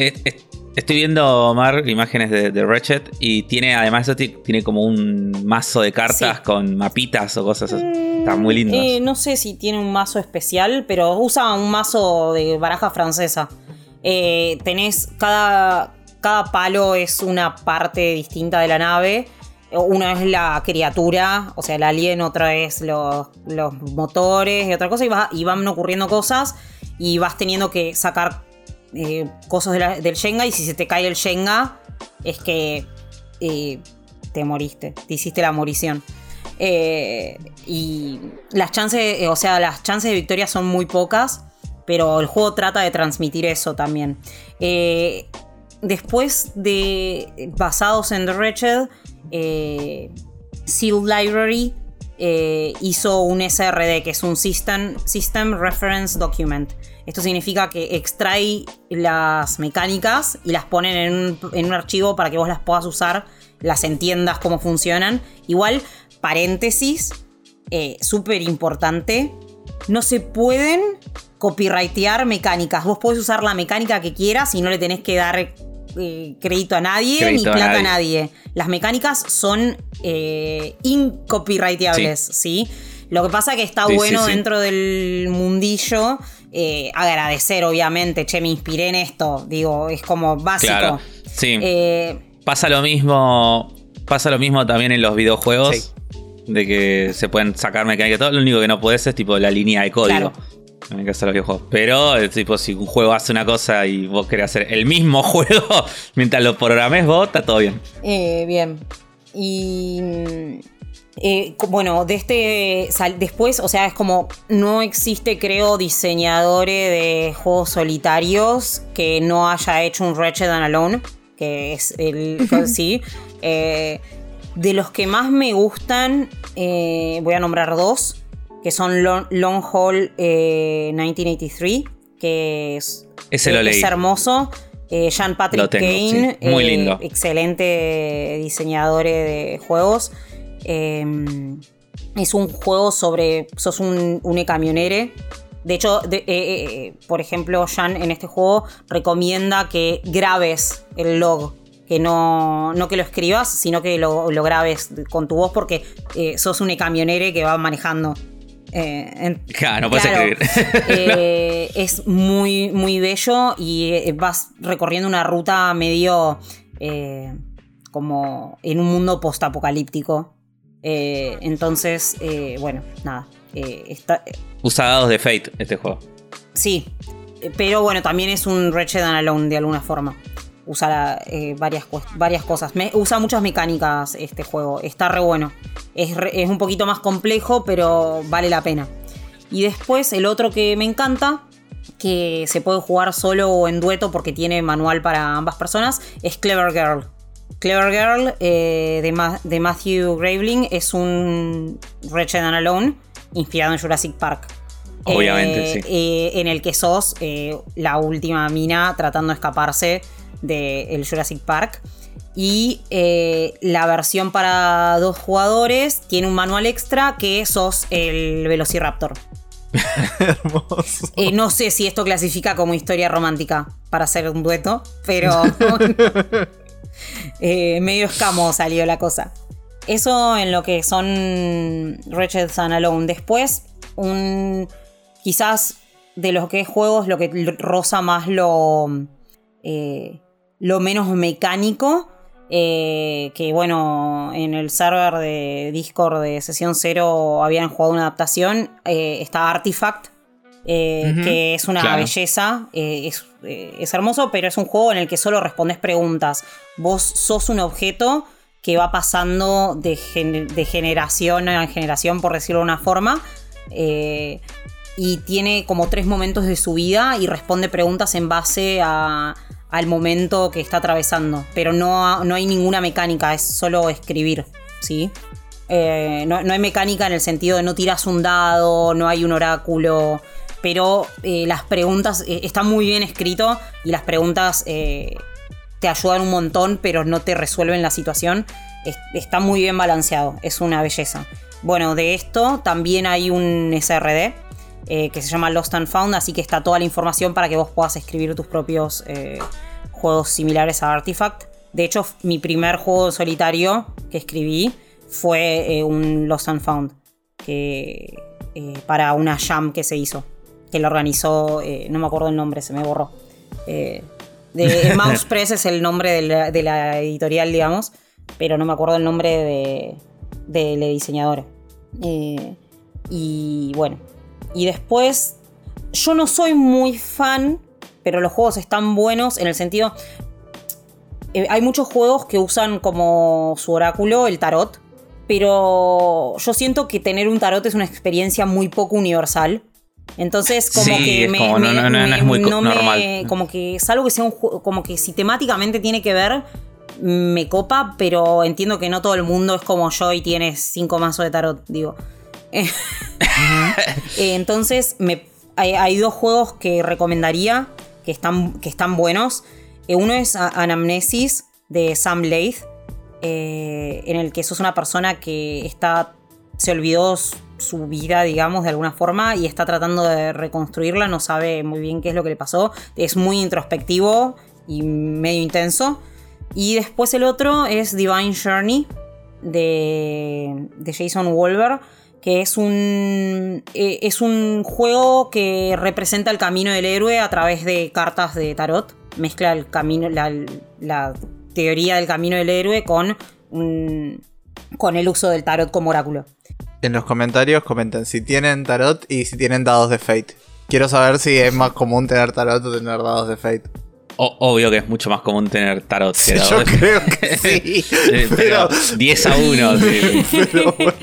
estoy viendo, Omar, imágenes de, de, Ratchet. Y tiene, además, tiene como un mazo de cartas con mapitas o cosas así. Está muy lindo. Eh, no sé si tiene un mazo especial, pero usa un mazo de baraja francesa. Eh, tenés cada, cada palo es una parte distinta de la nave. Una es la criatura, o sea, el alien, otra es los, motores y otra cosa. Y, van ocurriendo cosas y vas teniendo que sacar eh, cosas del Shenga. Y si se te cae el Shenga, es que te moriste, te hiciste la morición. Eh, y las chances, eh, o sea, las chances de victoria son muy pocas, pero el juego trata de transmitir eso también. Eh, después de basados en The Wretched, Seal Library hizo un SRD, que es un System, System Reference Document. Esto significa que extrae las mecánicas y las ponen en un, en un archivo para que vos las puedas usar, las entiendas cómo funcionan. Igual paréntesis, eh, súper importante, no se pueden copyrightear mecánicas. Vos podés usar la mecánica que quieras y no le tenés que dar eh, crédito a nadie ni plata a nadie. Las mecánicas son eh, incopyrighteables, sí. Lo que pasa que está bueno dentro del mundillo eh, agradecer, obviamente, che, me inspiré en esto. Digo, es como básico. Claro, sí. Eh, Pasa lo mismo. Pasa lo mismo también en los videojuegos. De que se pueden sacar mecánica y todo. Lo único que no puedes es tipo la línea de código. Claro. El caso de los videojuegos. Pero, eh, tipo, si un juego hace una cosa y vos querés hacer el mismo juego mientras lo programes vos, está todo bien. Eh, bien. Y. mm, eh, bueno, de este. sal- después, o sea, es como. No existe, creo, diseñadores de juegos solitarios que no haya hecho un Ratchet and Alone. Que es el. sí. Eh, de los que más me gustan, eh, voy a nombrar dos. Que son Long, Long Haul eh, 1983. Que es. Ese lo es leí. hermoso. Eh, Jean Patrick tengo, Kane. sí. Muy eh, lindo. Excelente diseñador de juegos. Eh, es un juego sobre. Sos un, un camionere. De hecho, de- eh, eh, eh, por ejemplo, Jean en este juego recomienda que grabes el log. Que no, no que lo escribas, sino que lo, lo grabes con tu voz porque eh, sos un camionere que va manejando. Eh, en- Claro, no puedes Claro, escribir. eh, es muy, muy bello y eh, vas recorriendo una ruta medio eh, como en un mundo postapocalíptico. Entonces, bueno, nada. está, Usa dados de Fate este juego. sí, pero bueno, también es un Ratchet and Alone de alguna forma. Usa eh, varias, varias cosas. Me- usa muchas mecánicas este juego. Está re bueno. Es, re- es un poquito más complejo, pero vale la pena. Y después el otro que me encanta, que se puede jugar solo o en dueto porque tiene manual para ambas personas, es Clever Girl. Clever Girl eh, de, Ma- de Matthew Graveling es un Ratchet and Alone inspirado en Jurassic Park. Obviamente, Eh, sí. en el que sos la última mina tratando de escaparse del Jurassic Park. Y eh, la versión para dos jugadores tiene un manual extra que sos el Velociraptor. Hermoso. Eh, no sé si esto clasifica como historia romántica para hacer un dueto, pero eh, medio escamo salió la cosa. Eso en lo que son Ratchet and Alone. Después, un, quizás de los que es juegos, lo que roza más lo, eh, lo menos mecánico. eh, que bueno, en el server de Discord de sesión 0 habían jugado una adaptación. eh, está Artifact, eh, que es una Claro. belleza. eh, es, eh, es hermoso, pero es un juego en el que solo respondes preguntas. Vos sos un objeto que va pasando de, gen- de generación en generación, por decirlo de una forma. y tiene como tres momentos de su vida y responde preguntas en base a- al momento que está atravesando. Pero no, no hay ninguna mecánica, es solo escribir, ¿sí? Eh, no, no hay mecánica en el sentido de no tiras un dado, no hay un oráculo, pero eh, las preguntas, eh, está muy bien escrito y las preguntas eh, te ayudan un montón, pero no te resuelven la situación. Es- está muy bien balanceado, es una belleza. Bueno, de esto también hay un SRD eh, que se llama Lost and Found, así que está toda la información para que vos puedas escribir tus propios eh, juegos similares a Artifact. De hecho, mi primer juego solitario que escribí fue eh, un Lost and Found, que, para una jam que se hizo, que lo organizó, no me acuerdo el nombre, se me borró. De, Mouse Press es el nombre de la, de la editorial, digamos, pero no me acuerdo el nombre de, de la diseñadora. Y bueno, y después, yo no soy muy fan, pero los juegos están buenos en el sentido... eh, hay muchos juegos que usan como su oráculo el tarot, pero yo siento que tener un tarot es una experiencia muy poco universal. Entonces, como Sí, que es me, como no- me- no- no me- es muy no me- normal. como que salvo que sea un juego, como que si temáticamente tiene que ver, me copa, pero entiendo que no todo el mundo es como yo y tiene cinco mazos de tarot, digo. Eh, Entonces, hay, dos juegos que recomendaría que están, que están buenos. Eh, uno es Anamnesis de Sam Leith, eh, en el que sos una persona que está, se olvidó su vida, digamos, de alguna forma y está tratando de reconstruirla, no sabe muy bien qué es lo que le pasó. Es muy introspectivo y medio intenso. Y después el otro es Divine Journey de, de Jason Wolver, que es un, eh, es un juego que representa el camino del héroe a través de cartas de tarot. Mezcla el camino, la, la teoría del camino del héroe con, un- con el uso del tarot como oráculo. En los comentarios comenten si tienen tarot y si tienen dados de Fate. Quiero saber si es más común tener tarot o tener dados de Fate. O- obvio que es mucho más común tener tarot que Yo dados. creo que sí. Pero pero, 10 a 1. Sí. pero bueno.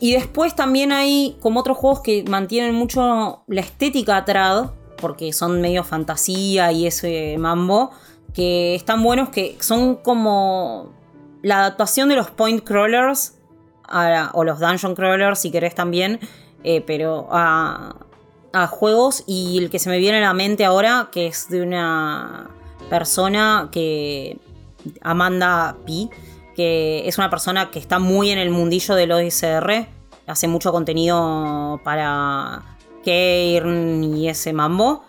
Y después también hay como otros juegos que mantienen mucho la estética trad, porque son medio fantasía y ese mambo, que están buenos, que son como la adaptación de los point crawlers a- o los dungeon crawlers, si querés también, eh, pero a, a juegos. Y el que se me viene a la mente ahora, que es de una persona que. Amanda P que es una persona que está muy en el mundillo del OSR, hace mucho contenido para Cairn y ese mambo,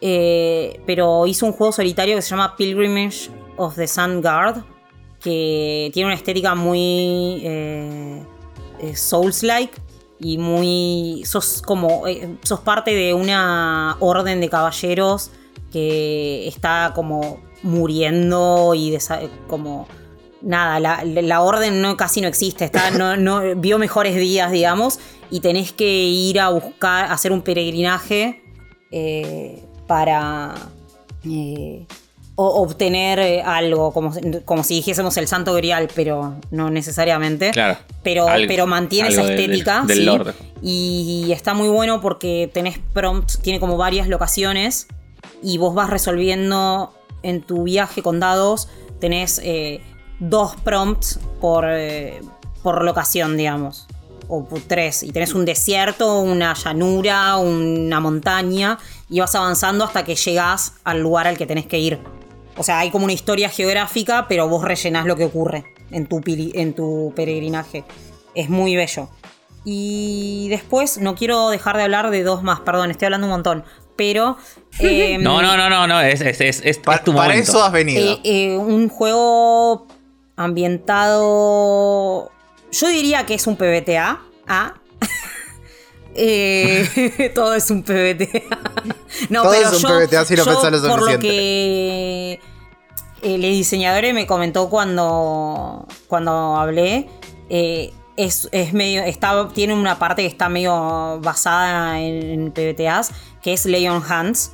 eh, pero hizo un juego solitario que se llama Pilgrimage of the Sun Guard, que tiene una estética muy eh, eh, Souls-like y muy. sos como. eh, sos parte de una orden de caballeros que está como muriendo y como nada, la, la orden no, casi no existe, está, no, no- vio mejores días, digamos, y tenés que ir a buscar, hacer un peregrinaje eh, para eh, o- obtener eh, algo, como, como si dijésemos el santo grial, pero no necesariamente. Claro. Pero, Algo- pero mantiene esa del- estética. del ¿sí? Y está muy bueno porque tenés prompts, tiene como varias locaciones y vos vas resolviendo en tu viaje con dados, tenés eh, dos prompts por, eh, por locación, digamos. O por tres. Y tenés un desierto, una llanura, una montaña. Y vas avanzando hasta que llegás al lugar al que tenés que ir. O sea, hay como una historia geográfica, pero vos rellenás lo que ocurre en tu, en tu peregrinaje. Es muy bello. Y después, no quiero dejar de hablar de dos más, perdón, estoy hablando un montón. Pero. em, No, no, no, no, no, es, es, es, es Pa- tu para momento. eso has venido. Eh, eh, un juego ambientado. Yo diría que es un PBTA. ¿ah? Eh, todo es un PBTA. no, Todo pero es un yo, PBTA si lo yo, lo Por lo que el diseñador me comentó cuando, cuando hablé. eh, es, es medio. Está, tiene una parte que está medio basada en, en PBTAs, que es Lay on Hands,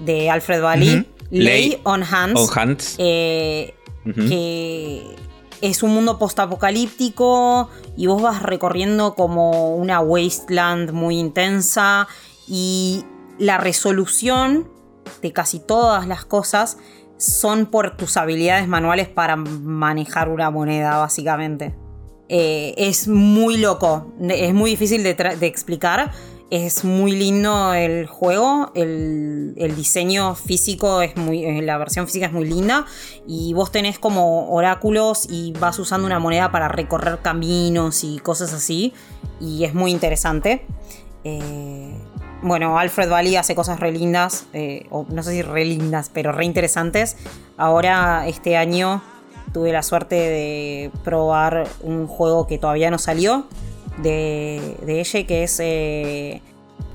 de Alfred Bally. Ujú. Lay, Lay on Hands. On Hands. eh, que es un mundo postapocalíptico y vos vas recorriendo como una wasteland muy intensa y la resolución de casi todas las cosas son por tus habilidades manuales para manejar una moneda, básicamente. Eh, es muy loco, es muy difícil de, explicar. Es muy lindo el juego, el, el diseño físico es muy, eh, la versión física es muy linda y vos tenés como oráculos y vas usando una moneda para recorrer caminos y cosas así y es muy interesante. Eh, bueno, Alfred Bally hace cosas re lindas, eh, o no sé si re lindas, pero re interesantes. Ahora, este año, tuve la suerte de probar un juego que todavía no salió de, de ella, que es eh,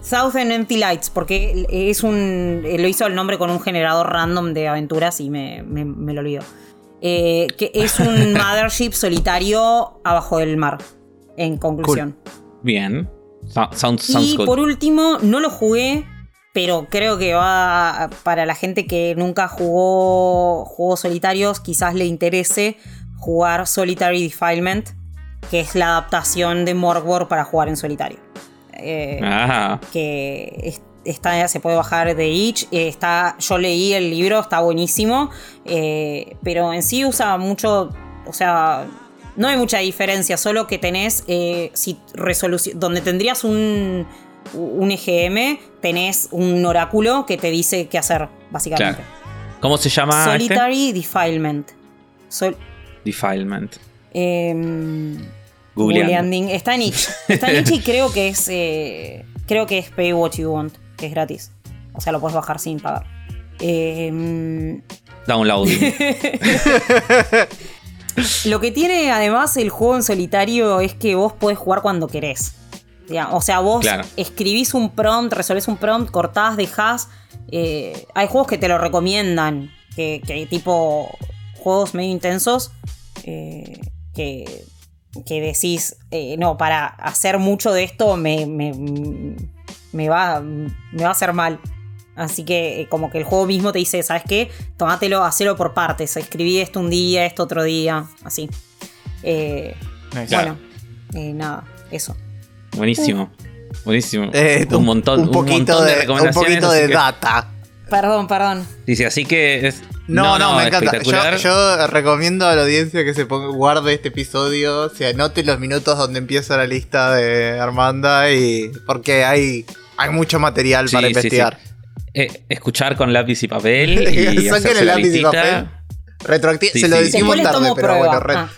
Southern Empty Lights, porque es un. Lo hizo el nombre con un generador random de aventuras y me, me- me lo olvido. Eh, que es un mothership solitario abajo del mar, en conclusión. Bien. So- Sounds, sounds Y good. por último, no lo jugué, pero creo que va para la gente que nunca jugó juegos solitarios, quizás le interese jugar Solitary Defilement, que es la adaptación de Morgwor para jugar en solitario. Eh, Ah, que es- está, se puede bajar de Itch. eh, está, yo leí el libro, está buenísimo. eh, pero en sí usa mucho. O sea, no hay mucha diferencia, solo que tenés. eh, si resolución. Donde tendrías un. Un EGM, tenés un oráculo que te dice qué hacer, básicamente. ¿Cómo se llama este? Solitary Defilement. Sol- Defilement. Em, Googleando. Está en itch. Está en itch y creo que es. eh, creo que es Pay What You Want, que es gratis. O sea, lo puedes bajar sin pagar. Em, Downloading. Lo que tiene además el juego en solitario es que vos podés jugar cuando querés. O sea, vos Claro. escribís un prompt, resolvés un prompt, cortás, dejás. Eh, hay juegos que te lo recomiendan, que, que tipo juegos medio intensos, eh, que, que decís, eh, no, para hacer mucho de esto me, me, me va, me va a hacer mal. Así que eh, como que el juego mismo te dice, ¿sabes qué? Tomátelo, hacelo por partes. Escribí esto un día, esto otro día, así. Eh, Claro. Bueno, eh, nada, eso. Buenísimo. Buenísimo. Eh, un montón, un un poquito montón de, de, un recomendaciones. poquito así de que- data. Perdón, perdón. Dice, así que es. No, no, me encanta. Yo, recomiendo a la audiencia que se ponga, guarde este episodio, se anote los minutos donde empieza la lista de Armanda y porque hay, hay mucho material Sí, para sí, sí. investigar. Eh, escuchar con lápiz y papel y Saquen el lápiz y papel. Retroacti- Sí, se lo decimos tarde, pero prueba. bueno, re- Ah.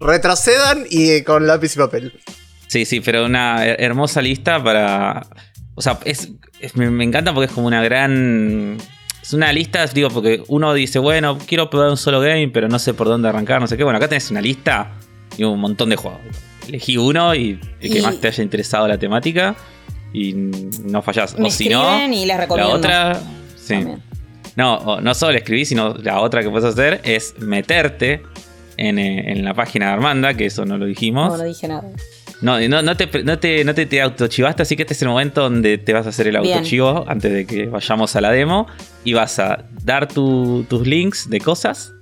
retrocedan y con lápiz y papel. Sí, sí, pero una her- hermosa lista para. O sea, es, es- me, me encanta porque es como una gran. Es una lista, digo, porque uno dice, bueno, quiero probar un solo game, pero no sé por dónde arrancar, no sé qué. Bueno, acá tenés una lista y un montón de juegos. Elegí uno y el que Y- más te haya interesado la temática y no fallás. Me o si no, y les la otra. Sí. También. No, no solo escribir, sino la otra que puedes hacer es meterte en, eh, en la página de Armanda, que eso no lo dijimos. No, no dije nada. No, no, no te, no te, no te, te autochivaste, así que este es el momento donde te vas a hacer el Bien. autochivo antes de que vayamos a la demo. Y vas a dar tu- tus links de cosas.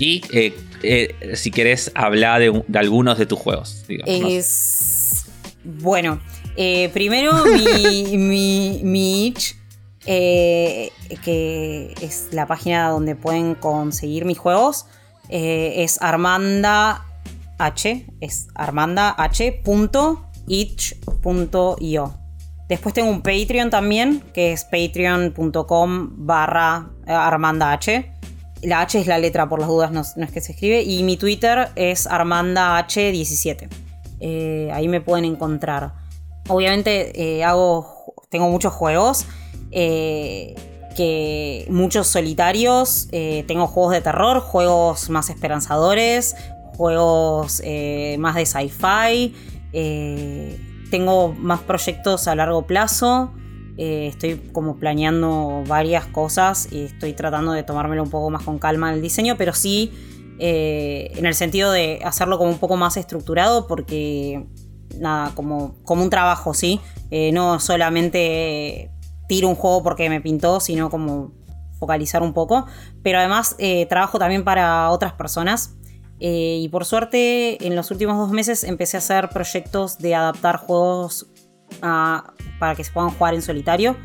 Y eh, eh, si querés hablar de, un- de algunos de tus juegos. digamos. Es. Bueno, eh, primero mi, mi, mi itch, que es la página donde pueden conseguir mis juegos, es Armanda H, es armandah.itch.io. Después tengo un Patreon también, que es patreon.com barra eh, armandah. La H es la letra por las dudas, no, es que se escribe. Y mi Twitter es armandah17. Eh, ahí me pueden encontrar. Obviamente eh, hago, tengo muchos juegos. eh, que muchos solitarios. tengo juegos de terror, juegos más esperanzadores, juegos eh, más de sci-fi. eh, tengo más proyectos a largo plazo. eh, estoy como planeando varias cosas y estoy tratando de tomármelo un poco más con calma el diseño, pero sí en el sentido de hacerlo como un poco más estructurado porque nada, como, como un trabajo, ¿sí? No solamente tiro un juego porque me pintó, sino como focalizar un poco. Pero además trabajo también para otras personas. Eh, y por suerte, en los últimos dos meses empecé a hacer proyectos de adaptar juegos para que se puedan jugar en solitario.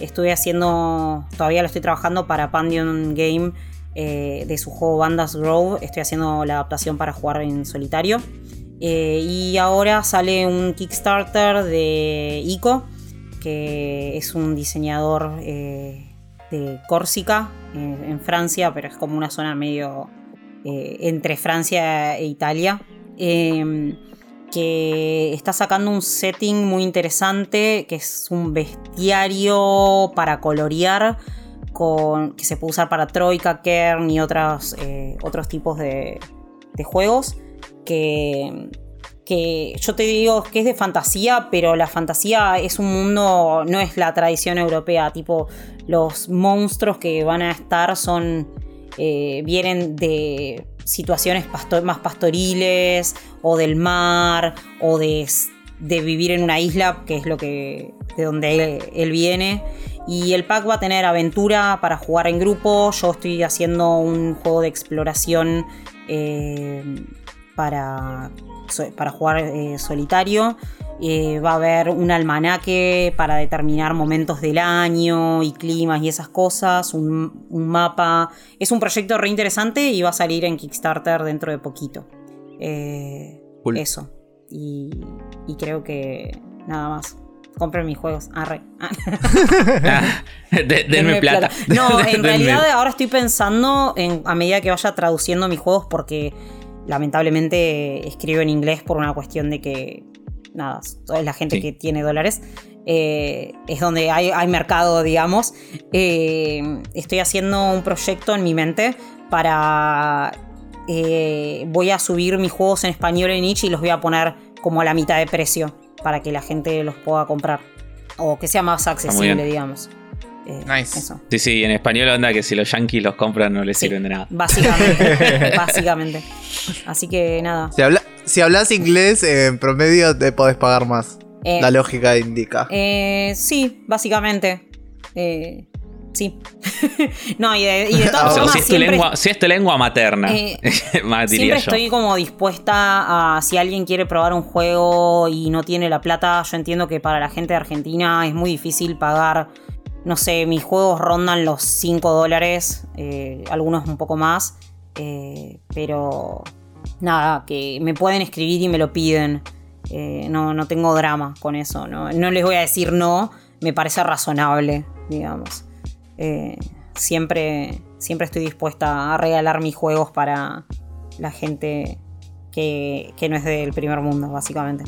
Estuve haciendo, todavía lo estoy trabajando para Pandion Game eh, de su juego Bandas Grove. Estoy haciendo la adaptación para jugar en solitario. Eh, y ahora sale un Kickstarter de Ico, que es un diseñador de eh, en Francia, pero es como una zona medio eh, entre Francia e Italia. eh, que está sacando un setting muy interesante, que es un bestiario para colorear, con, que se puede usar para Troika, Kern y otras, eh, otros tipos de, de juegos. Que, que yo te digo que es de fantasía, pero la fantasía es un mundo, no es la tradición europea, tipo los monstruos que van a estar son, eh, vienen de situaciones más pastoriles o del mar o de, vivir en una isla, que es lo que de donde él, viene. Y el pack va a tener aventura para jugar en grupo. Yo estoy haciendo un juego de exploración eh, para, para jugar eh, solitario. Eh, va a haber un almanaque para determinar momentos del año y climas y esas cosas, un, un mapa. Es un proyecto re interesante y va a salir en Kickstarter dentro de poquito. Eh, Cool. Eso. Y, y creo que nada más. Compren mis juegos. Arre. Ah, de- denme plata. No, en Denme. realidad ahora estoy pensando en, a medida que vaya traduciendo mis juegos porque lamentablemente escribo en inglés por una cuestión de que, nada, toda la gente Sí. que tiene dólares eh, es donde hay, hay mercado, digamos. Eh, estoy haciendo un proyecto en mi mente para eh, voy a subir mis juegos en español en itch y los voy a poner como a la mitad de precio para que la gente los pueda comprar. O que sea más accesible, digamos. Eh, Nice. Eso. Sí, sí, en español onda que si los yankees los compran no les Sí, sirven de nada. Básicamente. básicamente. Así que nada. Si, habla- si hablas inglés, eh, en promedio te podés pagar más. Eh, La lógica indica. Eh, sí, básicamente. Eh, sí. no, y de, y de O todas sea, formas, si, es tu siempre, lengua, si es tu lengua materna, Eh, más siempre diría yo. estoy como dispuesta a si alguien quiere probar un juego y no tiene la plata. Yo entiendo que para la gente de Argentina es muy difícil pagar. No sé, mis juegos rondan los 5 dólares, eh, algunos un poco más. eh, pero nada, que me pueden escribir y me lo piden. Eh, no, no tengo drama con eso. ¿no? no les voy a decir no, me parece razonable, digamos. Siempre, siempre estoy dispuesta a regalar mis juegos para la gente que, que no es del primer mundo, básicamente.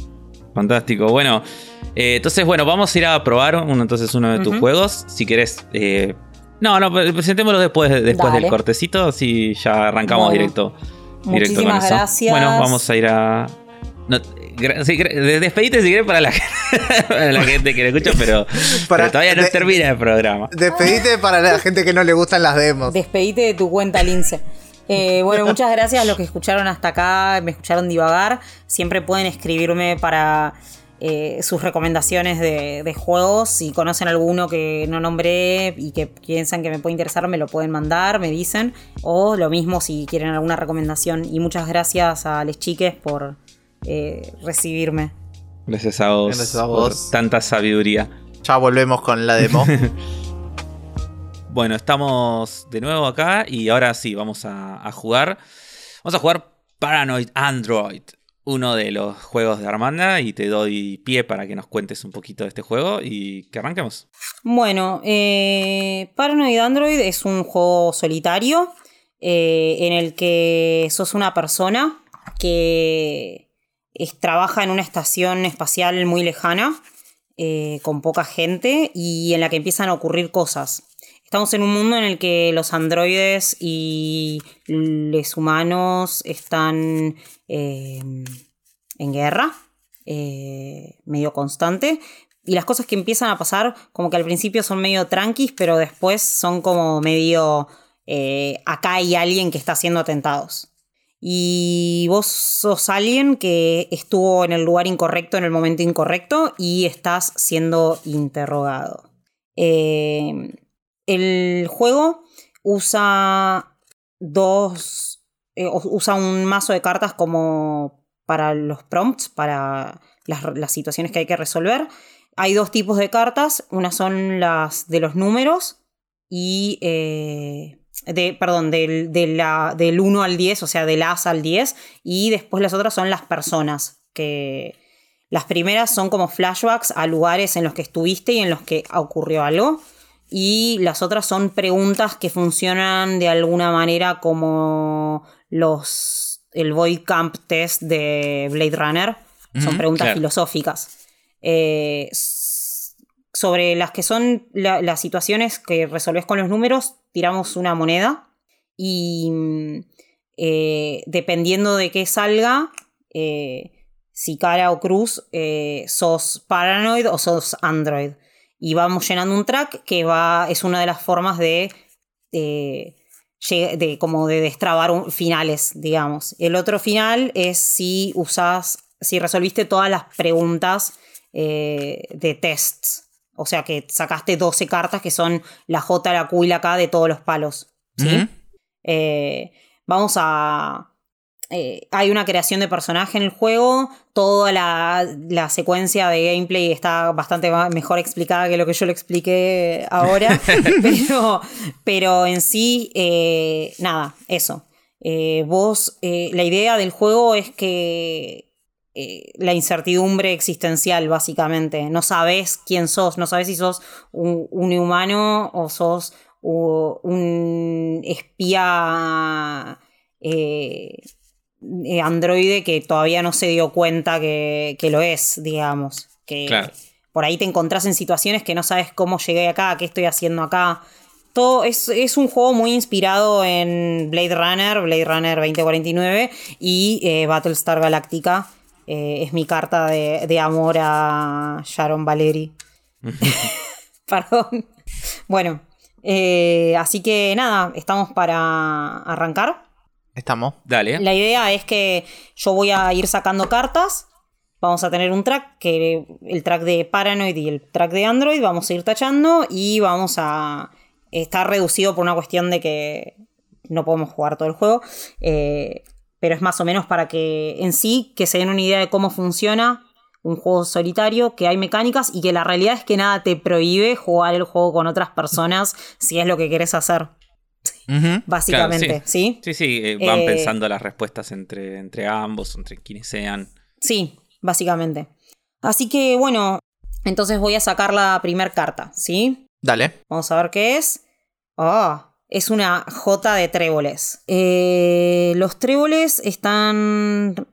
Fantástico. Bueno, eh, entonces, bueno, vamos a ir a probar uno, entonces uno de tus juegos. Si querés. eh, no, no, presentémoslo después, después Dale. del cortecito. Así ya arrancamos Bueno, directo, directo con muchísimas eso. gracias. Bueno, vamos a ir a. no, despedite si querés para la, para la gente que lo escucha, pero, Para- pero todavía no de- termina el programa. Despedite para la gente que no le gustan las demos. Despedite de tu cuenta, Lince. Eh, bueno, muchas gracias a los que escucharon hasta acá, me escucharon divagar. Siempre pueden escribirme para eh, sus recomendaciones de, de juegos. Si conocen alguno que no nombré y que piensan que me puede interesar, me lo pueden mandar, me dicen. O lo mismo si quieren alguna recomendación. Y muchas gracias a les chiques por eh, recibirme. Gracias a vos, Gracias a por tanta sabiduría. Ya volvemos con la demo. Bueno, estamos de nuevo acá y ahora sí, vamos a, a jugar. Vamos a jugar Paranoid Android, uno de los juegos de Armanda, y te doy pie para que nos cuentes un poquito de este juego y que arranquemos. Bueno, eh, Paranoid Android es un juego solitario eh, en el que sos una persona que trabaja en una estación espacial muy lejana, eh, con poca gente, y en la que empiezan a ocurrir cosas. Estamos en un mundo en el que los androides y los humanos están eh, en guerra, eh, medio constante. Y las cosas que empiezan a pasar, como que al principio son medio tranquis, pero después son como medio. eh, acá hay alguien que está haciendo atentados. Y vos sos alguien que estuvo en el lugar incorrecto en el momento incorrecto y estás siendo interrogado. Eh, el juego usa dos. Eh, usa un mazo de cartas como para los prompts, para las, situaciones que hay que resolver. Hay dos tipos de cartas. Una son las de los números y. eh, de, perdón, del, del 1 al 10, o sea, del as al 10. Y después las otras son las personas. Que las primeras son como flashbacks a lugares en los que estuviste y en los que ocurrió algo. Y las otras son preguntas que funcionan de alguna manera como los el Void Camp Test de Blade Runner. Son preguntas claro. filosóficas. Eh, sobre las que son la- las situaciones que resolves con los números, tiramos una moneda. Y mm, eh, dependiendo de qué salga, eh, si cara o cruz, sos paranoid o sos android. Y vamos llenando un track que va, es una de las formas de, de, como de destrabar un- finales, digamos. El otro final es si usas, si resolviste todas las preguntas eh, de tests. O sea que sacaste 12 cartas que son la J, la Q y la K de todos los palos. ¿sí? Eh, vamos a. eh, hay una creación de personaje en el juego. Toda la, la secuencia de gameplay está bastante mejor explicada que lo que yo lo expliqué ahora. pero, pero en sí, eh, nada, eso. Eh, vos, la idea del juego es que la incertidumbre existencial, básicamente. No sabes quién sos, no sabes si sos un, un humano o sos un espía eh, androide que todavía no se dio cuenta que, que lo es, digamos. Que Claro. por ahí te encontrás en situaciones que no sabes cómo llegué acá, qué estoy haciendo acá. todo es, es un juego muy inspirado en Blade Runner, Blade Runner 2049 y eh, Battlestar Galactica. Eh, es mi carta de, de amor a Sharon Valeri. Perdón. Bueno, eh, así que nada, estamos para arrancar. Estamos. Dale. La idea es que yo voy a ir sacando cartas. Vamos a tener un track, que el track de Paranoid y el track de Android, vamos a ir tachando y vamos a estar reducido por una cuestión de que no podemos jugar todo el juego. eh, pero es más o menos para que en sí, que se den una idea de cómo funciona un juego solitario, que hay mecánicas y que la realidad es que nada te prohíbe jugar el juego con otras personas si es lo que querés hacer, Básicamente, Claro, ¿sí? Sí, sí, eh, van Eh, pensando las respuestas entre, entre ambos, entre quienes sean. Sí, básicamente. Así que bueno, entonces voy a sacar la primera carta, ¿sí? Dale. Vamos a ver qué es. Ah, es una J de tréboles. Eh, los tréboles están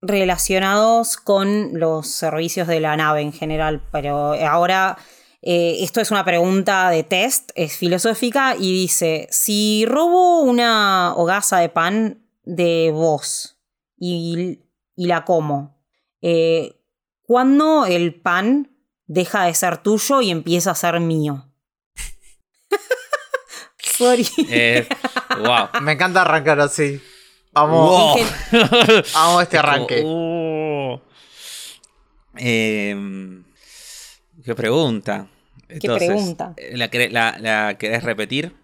relacionados con los servicios de la nave en general, pero ahora eh, esto es una pregunta de test, es filosófica y dice, si robo una hogaza de pan de vos y, y la como, eh, ¿cuándo el pan deja de ser tuyo y empieza a ser mío? Sorry. Eh, wow. Me encanta arrancar así. Vamos, Wow. vamos a este arranque. uh. Em, ¿Qué pregunta? Entonces, pregunta? ¿La, querés- la- la querés repetir?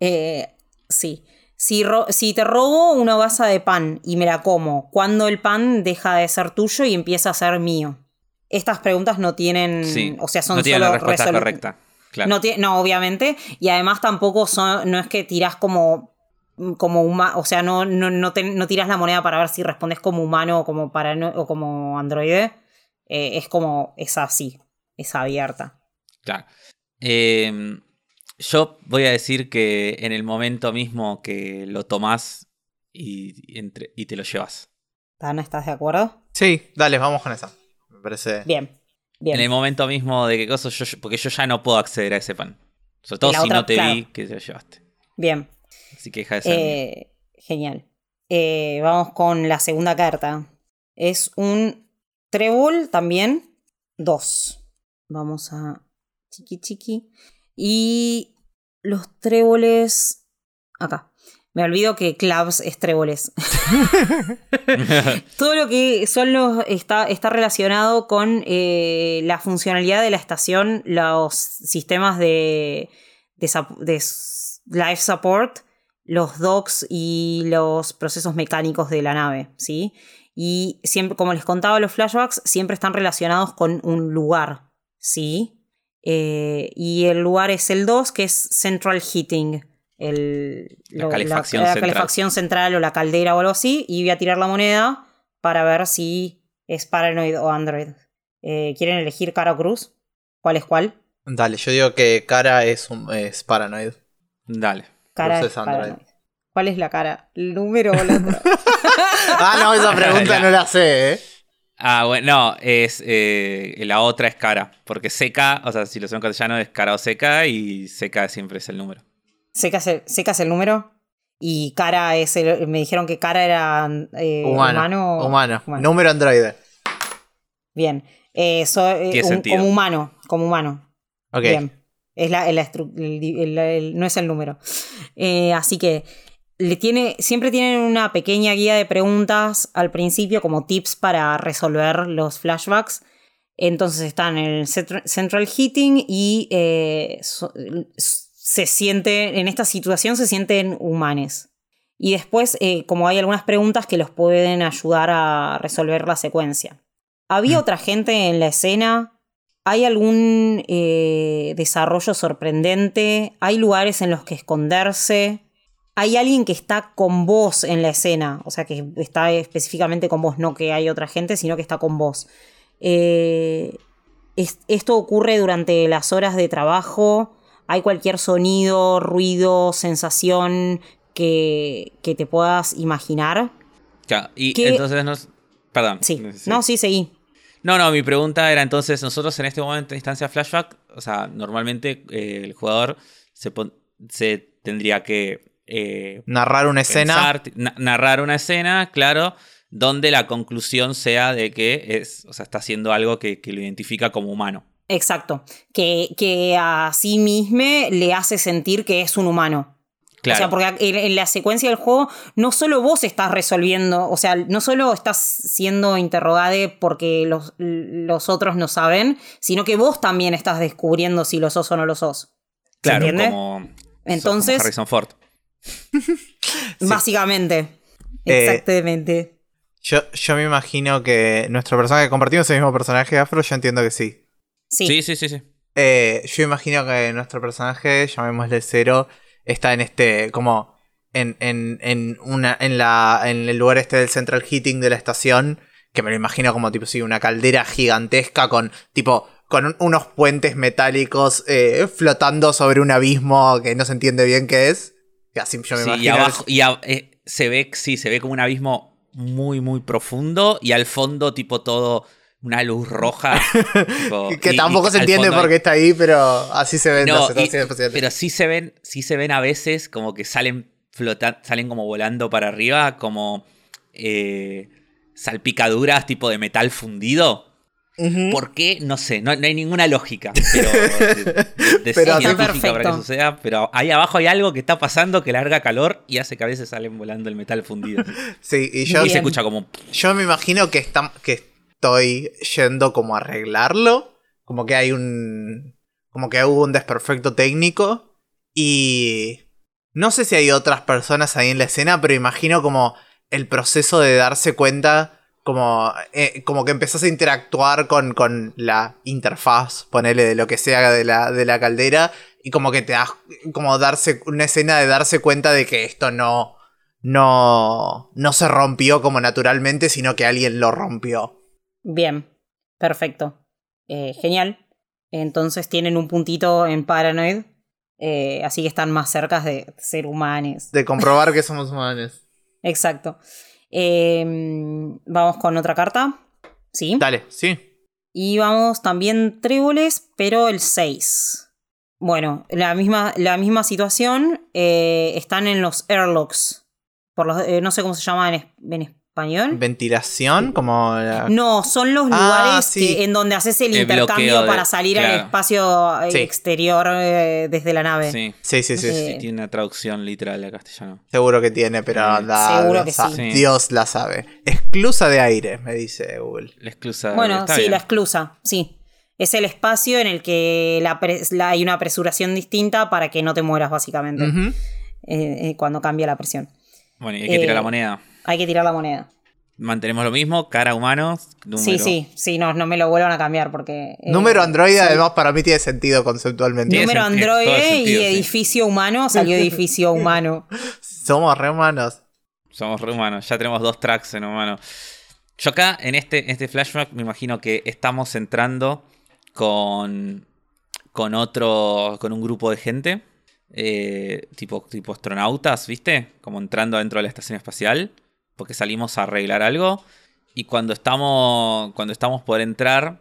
Eh, sí. Si, ro- si te robo una hogaza de pan y me la como, ¿cuándo el pan deja de ser tuyo y empieza a ser mío? Estas preguntas no tienen. Sí. O sea, son no tiene solo la respuesta correcta. Claro. No, no, obviamente. Y además tampoco son, no es que tirás como. como. O sea, no, no, no, te- no tirás la moneda para ver si respondes como humano o como parano o como androide. Eh, es como. Es así. Es abierta. Claro. Em, yo voy a decir que en el momento mismo que lo tomás y, y entre- y te lo llevas. ¿Tana, estás de acuerdo? Sí, dale, vamos con esa. Me parece. Bien. Bien. En el momento mismo de que cosas, yo, porque yo ya no puedo acceder a ese pan. Sobre todo La si otra, no te claro. vi que te lo llevaste. Bien. Así que deja de ser. Eh, genial. Eh, vamos con la segunda carta. Es un trébol también. Dos. Vamos a chiqui chiqui. Y los tréboles. Acá. Me olvido que claves es tréboles. Todo lo que son los. está, está relacionado con eh, la funcionalidad de la estación, los sistemas de, de, life support, los docks y los procesos mecánicos de la nave, ¿sí? Y siempre, como les contaba, los flashbacks siempre están relacionados con un lugar, ¿sí? Eh, y el lugar es el 2, que es Central Heating. El, La calefacción la central. calefacción central o la caldera o algo así. Y voy a tirar la moneda para ver si es Paranoid o Android. Eh, ¿Quieren elegir cara o cruz? ¿Cuál es cuál? Dale, yo digo que cara es, un, es paranoid. Dale. Cara Cruz es es Android. Paranoid. ¿Cuál es la cara? ¿El número o la otra? Ah, no, esa pregunta no la sé, ¿eh? Ah, bueno, no, es. eh, la otra es cara. Porque seca, o sea, si lo son en castellano es cara o seca y seca siempre es el número. ¿Secas el, secas el número? Y cara es el. Me dijeron que cara era eh, Humano. humano. Humano. Número androide. Bien. Eh, so- eh, un- como humano. Como humano. Ok. Bien. Es la, el- no es el número. Eh, así que le tiene, siempre tienen una pequeña guía de preguntas al principio como tips para resolver los flashbacks. Entonces están en el centra- Central Heating y eh, so- se siente, en esta situación se sienten humanes. Y después, eh, como hay algunas preguntas que los pueden ayudar a resolver la secuencia. ¿Había Mm. otra gente en la escena? ¿Hay algún eh, desarrollo sorprendente? ¿Hay lugares en los que esconderse? ¿Hay alguien que está con vos en la escena? O sea, que está específicamente con vos, no que hay otra gente, sino que está con vos. Eh, es- esto ocurre durante las horas de trabajo. ¿Hay cualquier sonido, ruido, sensación que, que te puedas imaginar? Ya, y entonces nos. Perdón. Sí. No, sí, seguí. No, no, mi pregunta era entonces, nosotros en este momento de instancia flashback, o sea, normalmente eh, el jugador se se tendría que eh, Narrar una escena. na- narrar una escena, claro, donde la conclusión sea de que es, o sea, está haciendo algo que, que lo identifica como humano. Exacto. Que, que a sí mismo le hace sentir que es un humano. Claro. O sea, porque en, en la secuencia del juego no solo vos estás resolviendo, o sea, no solo estás siendo interrogado porque los, los otros no saben, sino que vos también estás descubriendo si lo sos o no lo sos. ¿Se claro, entiende? como, Entonces- como Harrison Ford. Básicamente. Eh, Exactamente. Yo, yo me imagino que nuestro personaje, compartimos el mismo personaje afro, yo entiendo que sí. sí. Sí, sí, sí, sí. Eh, yo imagino que nuestro personaje, llamémosle cero, está en este, como, en, en, en, una, en, la, en el lugar este del central heating de la estación, que me lo imagino como tipo, sí, una caldera gigantesca con, tipo, con un- unos puentes metálicos eh, flotando sobre un abismo que no se entiende bien qué es. Que así yo me Sí, y abajo y a- eh, se ve, sí, se ve como un abismo muy, muy profundo y al fondo, tipo, todo una luz roja. tipo, que y- tampoco y se entiende por qué está ahí, pero así se ven No, las pero sí se ven, sí se ven a veces como que salen flota- salen como volando para arriba, como eh, salpicaduras tipo de metal fundido. ¿Por qué? No sé, no, no hay ninguna lógica. Pero, de, de Pero científica para que suceda, pero ahí abajo hay algo que está pasando que larga calor y hace que a veces salen volando el metal fundido. Sí, y se escucha como. yo me imagino que, está, que estoy yendo como a arreglarlo. Como que hay un. Como que hubo un desperfecto técnico. Y. No sé si hay otras personas ahí en la escena, pero imagino como el proceso de darse cuenta. Como, eh, como que empezás a interactuar con, con la interfaz, ponele de lo que sea de la, de la caldera. Y como que te das. Como darse. Una escena de darse cuenta de que esto no no, no se rompió como naturalmente, sino que alguien lo rompió. Bien. Perfecto. Eh, genial. Entonces tienen un puntito en Paranoid. eh, así que están más cerca de ser humanos. De comprobar que somos humanos. Exacto. Eh, vamos con otra carta. Sí. Dale, sí. Y vamos también tréboles, pero el 6. Bueno, la misma, la misma situación. eh, están en los airlocks. Por los, eh, no sé cómo se llama en, en español. Ventilación, como la- No, son los Ah, lugares sí. que- en donde haces el, El intercambio de- para salir al espacio eh, Sí. exterior eh, desde la nave. Sí, Sí, sí, sí, sí. Eh, tiene una traducción literal de castellano. Seguro que tiene, pero Sí. anda, Seguro la que sa- sí. Dios la sabe. Exclusa de aire, me dice Google. La exclusa. Bueno, está sí, bien. la esclusa, sí. Es el espacio en el que la pres- la- hay una apresuración distinta para que no te mueras, básicamente, eh, eh, cuando cambia la presión. Bueno, y hay que Eh, tirar la moneda. Hay que tirar la moneda. Mantenemos lo mismo, cara humanos, número. Sí, sí, sí, no, no me lo vuelvan a cambiar porque... eh, Número Android, soy- además, para mí tiene sentido conceptualmente. Tiene Número androide sentido, y sí. edificio humano, salió edificio humano. Somos re humanos. Somos re humanos, ya tenemos dos tracks en humano. Yo acá, en este, en este flashback, me imagino que estamos entrando con, con otro, con un grupo de gente, eh, tipo, tipo astronautas, ¿viste? Como entrando dentro de la estación espacial, porque salimos a arreglar algo. Y cuando estamos, cuando estamos por entrar,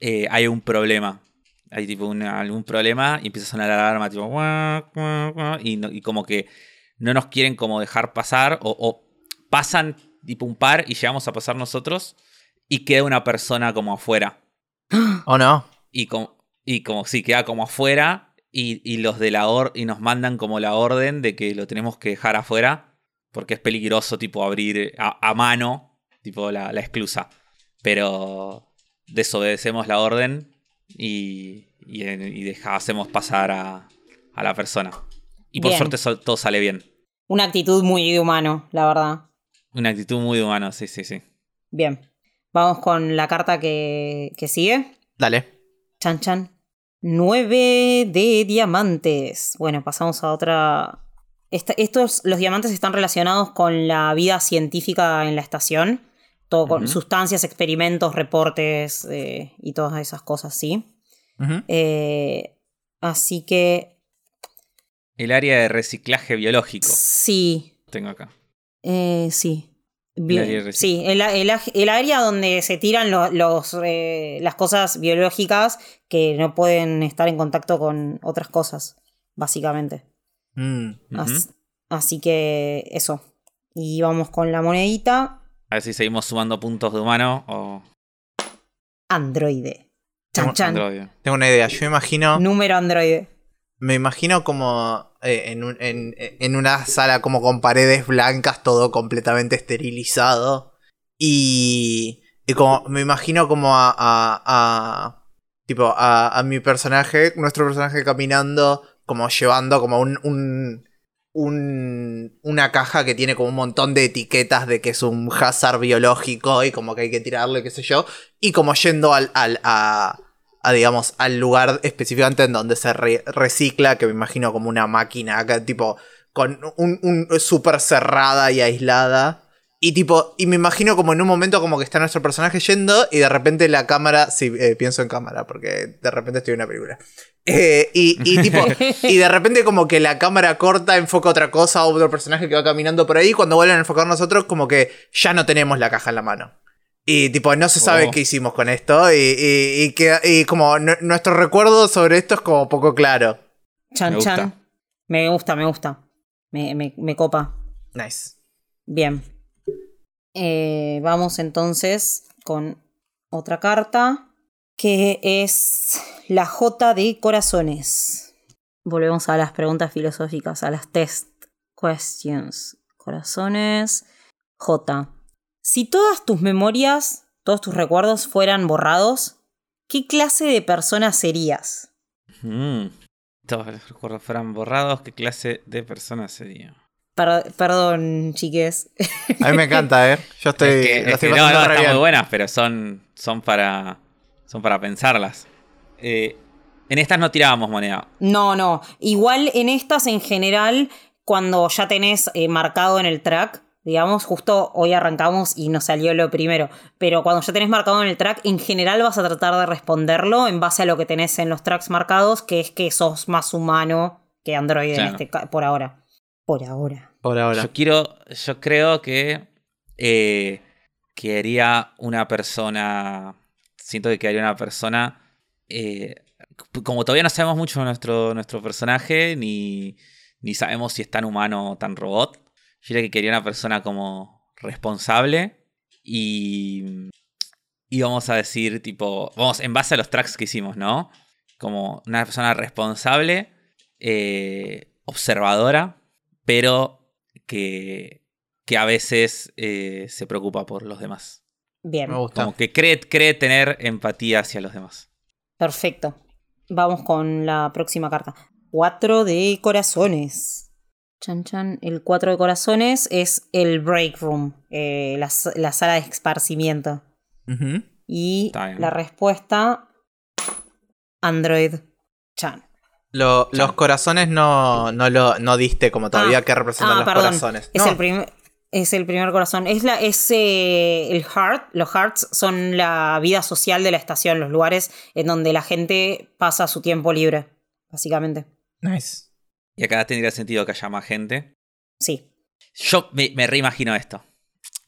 eh, hay un problema. Hay tipo una- algún problema y empieza a sonar la alarma, y, no- y como que no nos quieren como dejar pasar o, o pasan tipo un par y llegamos a pasar nosotros y queda una persona como afuera. ¿O no? Y como, y como sí, queda como afuera y, y los de la or y nos mandan como la orden de que lo tenemos que dejar afuera porque es peligroso tipo abrir a, a mano tipo la, la esclusa. Pero desobedecemos la orden y, y, y deja- hacemos pasar a, a la persona. Y por Bien. suerte todo sale bien. Una actitud muy de humano, la verdad. Una actitud muy humana, sí, sí, sí. Bien. Vamos con la carta que, que sigue. Dale. Chan chan. Nueve de diamantes. Bueno, pasamos a otra. Estos, los diamantes están relacionados con la vida científica en la estación. Todo con sustancias, experimentos, reportes eh, y todas esas cosas, ¿sí? Eh, así que El área de reciclaje biológico sí. tengo acá. Eh, sí. Bien. área de Sí, el, el el área donde se tiran lo- los, eh, las cosas biológicas que no pueden estar en contacto con otras cosas, básicamente. Mm. Así que eso. Y vamos con la monedita. A ver si seguimos sumando puntos de humano o Androide. Chan, Tengo- chan. androide. Tengo una idea. Yo me imagino. Número androide. Me imagino como eh, en, un- en- en una sala como con paredes blancas, todo completamente esterilizado. Y, y como me imagino como a, a- a- tipo a, a mi personaje, nuestro personaje caminando, como llevando como un, un, un- una caja que tiene como un montón de etiquetas de que es un hazard biológico y como que hay que tirarle, qué sé yo, y como yendo al, al a, digamos, al lugar específicamente en donde se re- recicla, que me imagino como una máquina, acá, tipo, con un, un súper cerrada y aislada. Y tipo, y me imagino como en un momento como que está nuestro personaje yendo y de repente la cámara, sí, eh, pienso en cámara, porque de repente estoy en una película. Eh, y, y tipo, y de repente como que la cámara corta, enfoca otra cosa, a otro personaje que va caminando por ahí, cuando vuelven a enfocar nosotros, como que ya no tenemos la caja en la mano. Y tipo, no se sabe Oh. qué hicimos con esto. Y, y, y que- y como nu- nuestro recuerdo sobre esto es como poco claro. Chan, Me chan. Me gusta, me gusta. Me, me- me copa. Nice. Bien. Eh, vamos entonces con otra carta que es la J de corazones. Volvemos a las preguntas filosóficas, a las test questions. Corazones. J. Si todas tus memorias, todos tus recuerdos fueran borrados, ¿qué clase de persona serías? Mm. Todos los recuerdos fueran borrados, ¿qué clase de persona sería? Per- perdón, chiques. A mí me encanta, ¿eh? Yo estoy, es que, es estoy que no, no, están muy buenas, pero son, son, para, son para pensarlas. Eh, en estas no tirábamos moneda. No, no. Igual en estas en general, cuando ya tenés eh, marcado en el track, digamos, justo hoy arrancamos y nos salió lo primero, pero cuando ya tenés marcado en el track, en general vas a tratar de responderlo en base a lo que tenés en los tracks marcados, que es que sos más humano que Android en este por ahora. Por ahora. Por ahora. Yo quiero, yo creo que eh, quedaría una persona, siento que quedaría una persona, eh, como todavía no sabemos mucho de nuestro, nuestro personaje, ni, ni sabemos si es tan humano o tan robot, yo creo que quería una persona como responsable y, y vamos a decir, tipo, vamos, en base a los tracks que hicimos, ¿no? Como una persona responsable, eh, observadora, pero que, que a veces eh, se preocupa por los demás. Bien. Me gusta. Como que cree, cree tener empatía hacia los demás. Perfecto. Vamos con la próxima carta. Cuatro de corazones. Chan chan. El cuatro de corazones es el break room, eh, la, la sala de esparcimiento. Y la respuesta, Android Chan. Lo- los corazones no, no lo no diste como todavía Ah, que representan ah, los perdón. corazones. Es, No. el primer, es el primer corazón. Es, la, es eh, el heart. Los hearts son la vida social de la estación, los lugares en donde la gente pasa su tiempo libre, básicamente. Nice. Y acá tendría sentido que haya más gente. Sí. Yo me, me reimagino esto.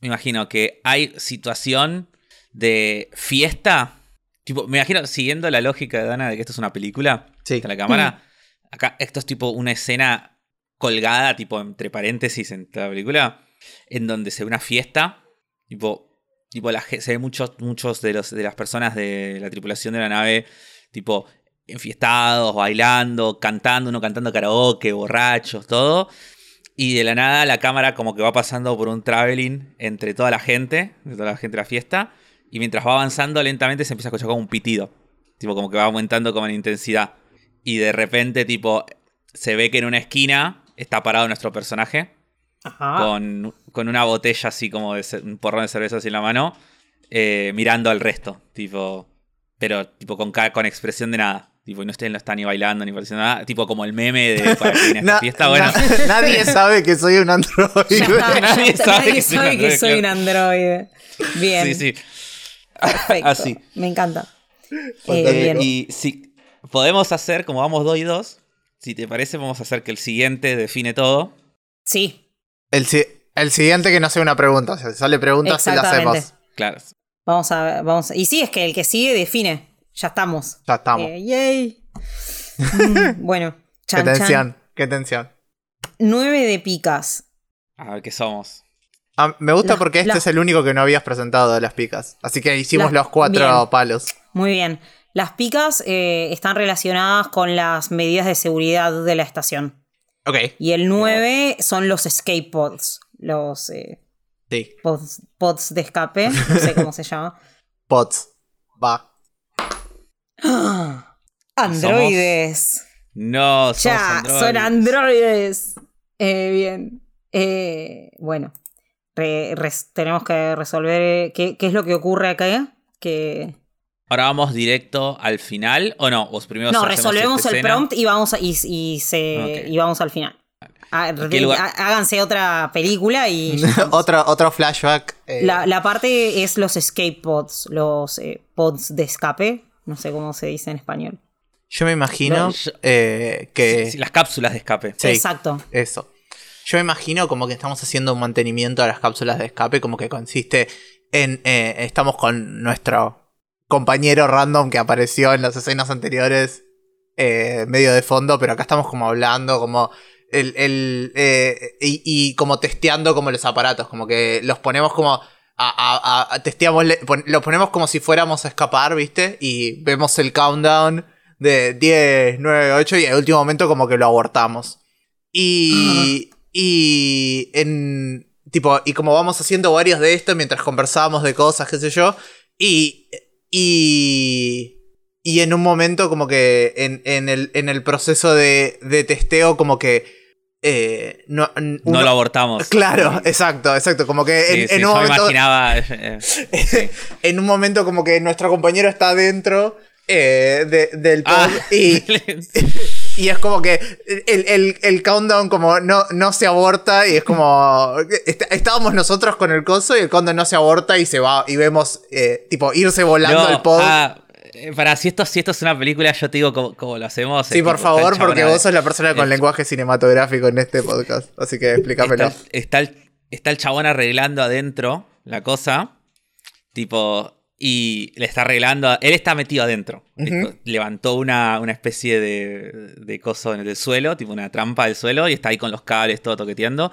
Me imagino que hay situación de fiesta. Tipo, me imagino, siguiendo la lógica de Dana de que esto es una película, Sí. la cámara, acá esto es tipo una escena colgada, tipo entre paréntesis en la película, en donde se ve una fiesta, tipo, tipo la, se ve muchos, muchos de, los, de las personas de la tripulación de la nave, tipo, enfiestados, bailando, cantando, uno cantando karaoke, borrachos, todo. Y de la nada la cámara como que va pasando por un traveling entre toda la gente, toda la gente de la fiesta. Y mientras va avanzando lentamente se empieza a escuchar como un pitido. Tipo como que va aumentando como en intensidad. Y de repente tipo se ve que en una esquina está parado nuestro personaje. Con, con una botella así como de un porrón de cerveza así en la mano. eh, mirando al resto. Tipo. Pero tipo con, con expresión de nada. Tipo, y no, ustedes no están ni bailando ni pareciendo nada. Tipo como el meme de para que viene esta Na- fiesta. Bueno. na- nadie sabe que soy un androide. Está, Nadie está, sabe que soy sabe un que androide, soy un claro. androide. Bien. Sí, sí. Perfecto. Así. Me encanta. Eh. Y si podemos hacer, como vamos dos y dos, si te parece, vamos a hacer que el siguiente define todo. Sí, El, si- el siguiente que no sea una pregunta. O sea, si sale preguntas, se la Exactamente. hacemos. Claro. vamos a, vamos a- Y sí, es que el que sigue define. Ya estamos. Ya estamos. Eh, yay. Mm, bueno, qué chan, chan. tensión, qué tensión. 9 de picas. A ver qué somos. Ah, me gusta La- porque este la- es el único que no habías presentado de las picas. Así que hicimos La- los cuatro bien. palos. Muy bien. Las picas eh, están relacionadas con las medidas de seguridad de la estación. Ok. Y el 9 son los escape pods. Los eh, Sí. pods, pods de escape. No sé cómo se llama. Pots. Va. Androides. No, somos Ya, androides. son androides. Eh, bien. Eh, bueno, re- tenemos que resolver eh, qué, qué es lo que ocurre acá. Que... Ahora vamos directo al final o no, o primero No, resolvemos el prompt y vamos, a- y, y se, y vamos al final. Ah, de- há- háganse otra película y... otro, otro flashback. eh, La, la parte es los escape pods, los eh, pods de escape. No sé cómo se dice en español. Yo me imagino eh, que. Sí, las cápsulas de escape. Sí. Exacto. Eso. Yo me imagino como que estamos haciendo un mantenimiento a las cápsulas de escape, como que consiste en. eh, estamos con nuestro compañero random que apareció en las escenas anteriores, eh, medio de fondo, pero acá estamos como hablando, como. El, el, eh, y, y como testeando como los aparatos, como que los ponemos como. A, a- testeamos, pon- los ponemos como si fuéramos a escapar, ¿viste? Y vemos el countdown de 10, 9, 8 y al último momento como que lo abortamos. Y. Y. En. Tipo, y como vamos haciendo varios de estos mientras conversábamos de cosas, qué sé yo. Y. Y. Y en un momento, como que. En, en el, en el proceso de, de testeo, como que. eh, no, No lo abortamos. Claro, exacto, exacto. Como que Sí, en, sí, en un me momento. imaginaba. eh, eh, en un momento, como que nuestro compañero está dentro eh, de- del pod ah, y. Y es como que el, el- el countdown como no, no se aborta y es como... est- estábamos nosotros con el coso y el countdown no se aborta y se va y vemos eh, tipo irse volando no, el pod. ah, eh, para si esto, si esto es una película, yo te digo cómo, cómo lo hacemos. sí, por favor, porque vos sos la persona con el- lenguaje cinematográfico en este podcast. Así que explícamelo. Está, está el, está el chabón arreglando adentro la cosa. Tipo. Y le está arreglando. Él está metido adentro. Levantó una, una especie de, de coso en el suelo, tipo una trampa del suelo, y está ahí con los cables todo toqueteando.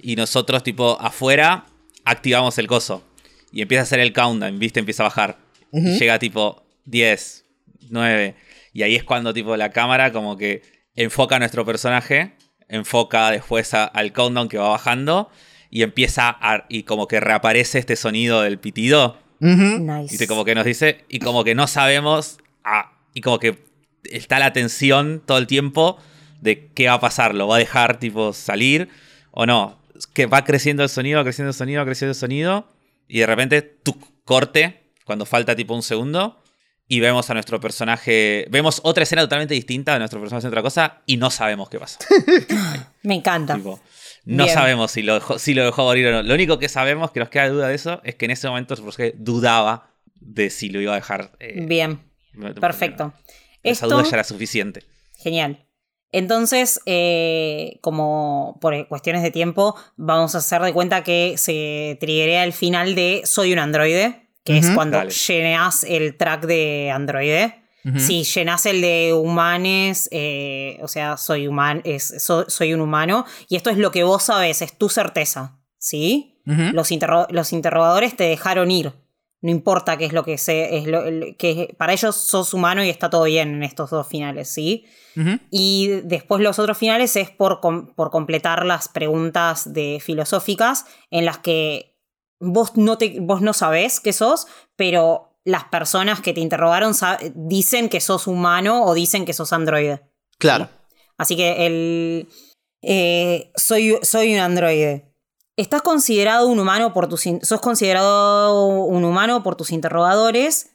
Y nosotros, tipo, afuera, activamos el coso. Y empieza a hacer el countdown, ¿viste? Empieza a bajar. Y llega tipo 10, 9. Y ahí es cuando, tipo, la cámara como que enfoca a nuestro personaje, enfoca después a- al countdown que va bajando. Y empieza a. Y como que reaparece este sonido del pitido. Nice. Y como que nos dice, y como que no sabemos, ah, y como que está la tensión todo el tiempo de qué va a pasar, lo va a dejar tipo salir o no. Que va creciendo el sonido, va creciendo el sonido, va creciendo el sonido, y de repente tu corte, cuando falta tipo un segundo, y vemos a nuestro personaje, vemos otra escena totalmente distinta de nuestro personaje haciendo otra cosa, y no sabemos qué pasa. Me encanta. Tipo, no Bien. sabemos si lo, dejó, si lo dejó morir o no. Lo único que sabemos, que nos queda duda de eso, es que en ese momento personaje dudaba de si lo iba a dejar. eh, Bien, perfecto. Esa Esto, duda ya era suficiente. genial. Entonces, eh, como por cuestiones de tiempo, vamos a hacer de cuenta que se triggerea el final de Soy un androide, que es cuando Dale. llenas el track de androide. Si llenas el de humanes, eh, o sea, soy, human, es, so- soy un humano, y esto es lo que vos sabes, es tu certeza, ¿sí? Los, interro- los interrogadores te dejaron ir. No importa qué es lo que sé, es lo, que para ellos sos humano y está todo bien en estos dos finales, ¿sí? Y después los otros finales es por, com- por completar las preguntas de filosóficas en las que vos no, te, vos no sabés qué sos, pero las personas que te interrogaron dicen que sos humano o dicen que sos androide. Claro. Así que el. eh, soy, soy un androide. Estás considerado un humano por tus. Sos considerado un humano por tus interrogadores,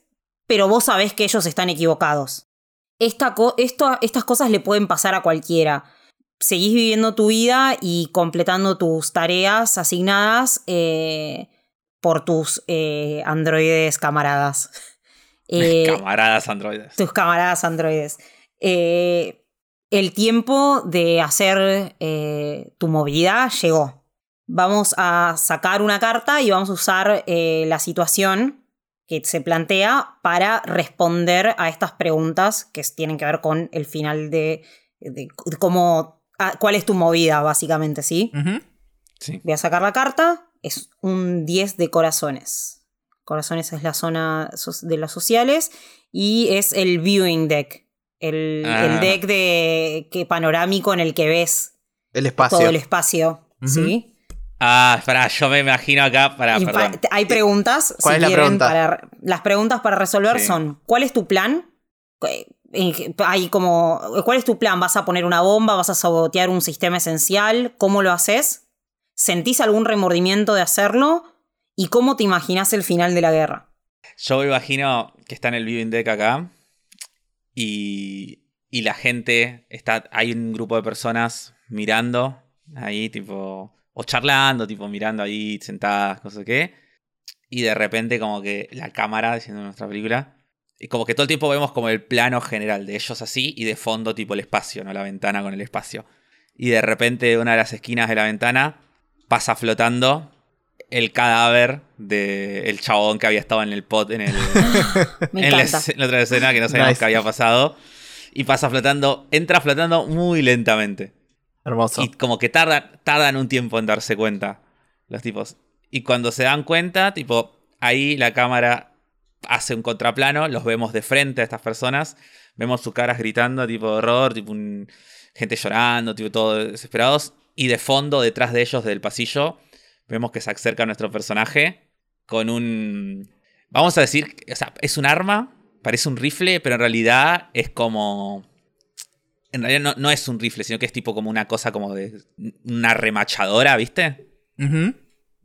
pero vos sabés que ellos están equivocados. Esta co- esto- estas cosas le pueden pasar a cualquiera. Seguís viviendo tu vida y completando tus tareas asignadas eh, por tus eh, androides camaradas. Eh, Camaradas androides. tus camaradas androides. Eh, el tiempo de hacer tu movida llegó. Vamos a sacar una carta y vamos a usar la situación que se plantea para responder a estas preguntas que tienen que ver con el final de, cómo ah, cuál es tu movida, básicamente, ¿sí? Sí. Voy a sacar la carta. Es un 10 de corazones. Corazones es la zona de las sociales. Y es el viewing deck. El, Ah. el deck de que panorámico en el que ves El espacio. todo el espacio. ¿Sí? Ah, espera, yo me imagino acá. Para, perdón. hay preguntas. ¿Cuál si es la quieren, pregunta? para- las preguntas para resolver Sí. son: ¿Cuál es tu plan? Eh, Hay como, ¿Cuál es tu plan? ¿Vas a poner una bomba? ¿Vas a sabotear un sistema esencial? ¿Cómo lo haces? ¿Sentís algún remordimiento de hacerlo? ¿Y cómo te imaginas el final de la guerra? Yo me imagino que está en el viewing deck acá. Y, y la gente está. Hay un grupo de personas mirando ahí, tipo. O charlando, tipo, mirando ahí, sentadas, cosas que. Y de repente, como que la cámara, diciendo nuestra película. Y como que todo el tiempo vemos como el plano general de ellos así. Y de fondo, tipo, el espacio, ¿no? La ventana con el espacio. Y de repente, de una de las esquinas de la ventana pasa flotando el cadáver del chabón que había estado en el pot, en el, Me en la, en otra escena que no sabíamos Nice. qué había pasado. Y pasa flotando, entra flotando muy lentamente. Hermoso. Y como que tardan, tardan un tiempo en darse cuenta los tipos. Y cuando se dan cuenta, tipo, ahí la cámara hace un contraplano, los vemos de frente a estas personas, vemos sus caras gritando, tipo de horror, tipo un- gente llorando, tipo todos desesperados. Y de fondo, detrás de ellos del pasillo, vemos que se acerca nuestro personaje con un... Vamos a decir, o sea, es un arma, parece un rifle, pero en realidad es como... En realidad no, no es un rifle, sino que es tipo como una cosa como de una remachadora, ¿viste?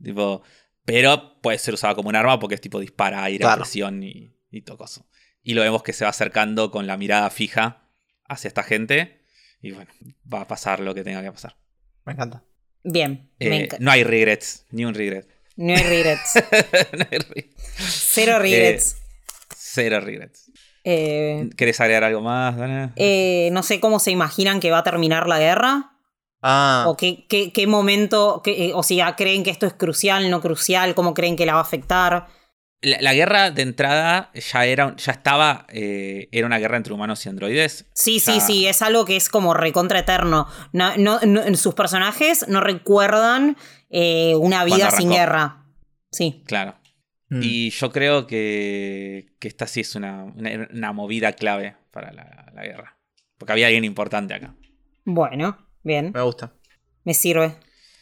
Tipo, pero puede ser usado como un arma porque es tipo dispara aire, Claro. presión y, y todo eso. Y lo vemos que se va acercando con la mirada fija hacia esta gente. Y bueno, va a pasar lo que tenga que pasar. Me encanta. Bien, me Eh, no hay regrets, ni un regret. no hay regrets. No hay re- Cero regrets. Cero regrets. Eh, ¿Querés agregar algo más, Dana? eh, no sé cómo se imaginan que va a terminar la guerra. Ah, ¿O qué, qué- qué momento, qué- eh, o sea, creen que esto es crucial, no crucial? ¿Cómo creen que la va a afectar? La, la guerra de entrada ya era, ya estaba, eh, era una guerra entre humanos y androides. Sí, sí, Ya- sí, es algo que es como recontra eterno. No, no- no- sus personajes no recuerdan eh, una vida sin guerra. Sí, Claro. mm. Y yo creo que, que esta sí es una, una- una movida clave para la, la guerra. Porque había alguien importante acá. bueno, bien, me gusta. me sirve.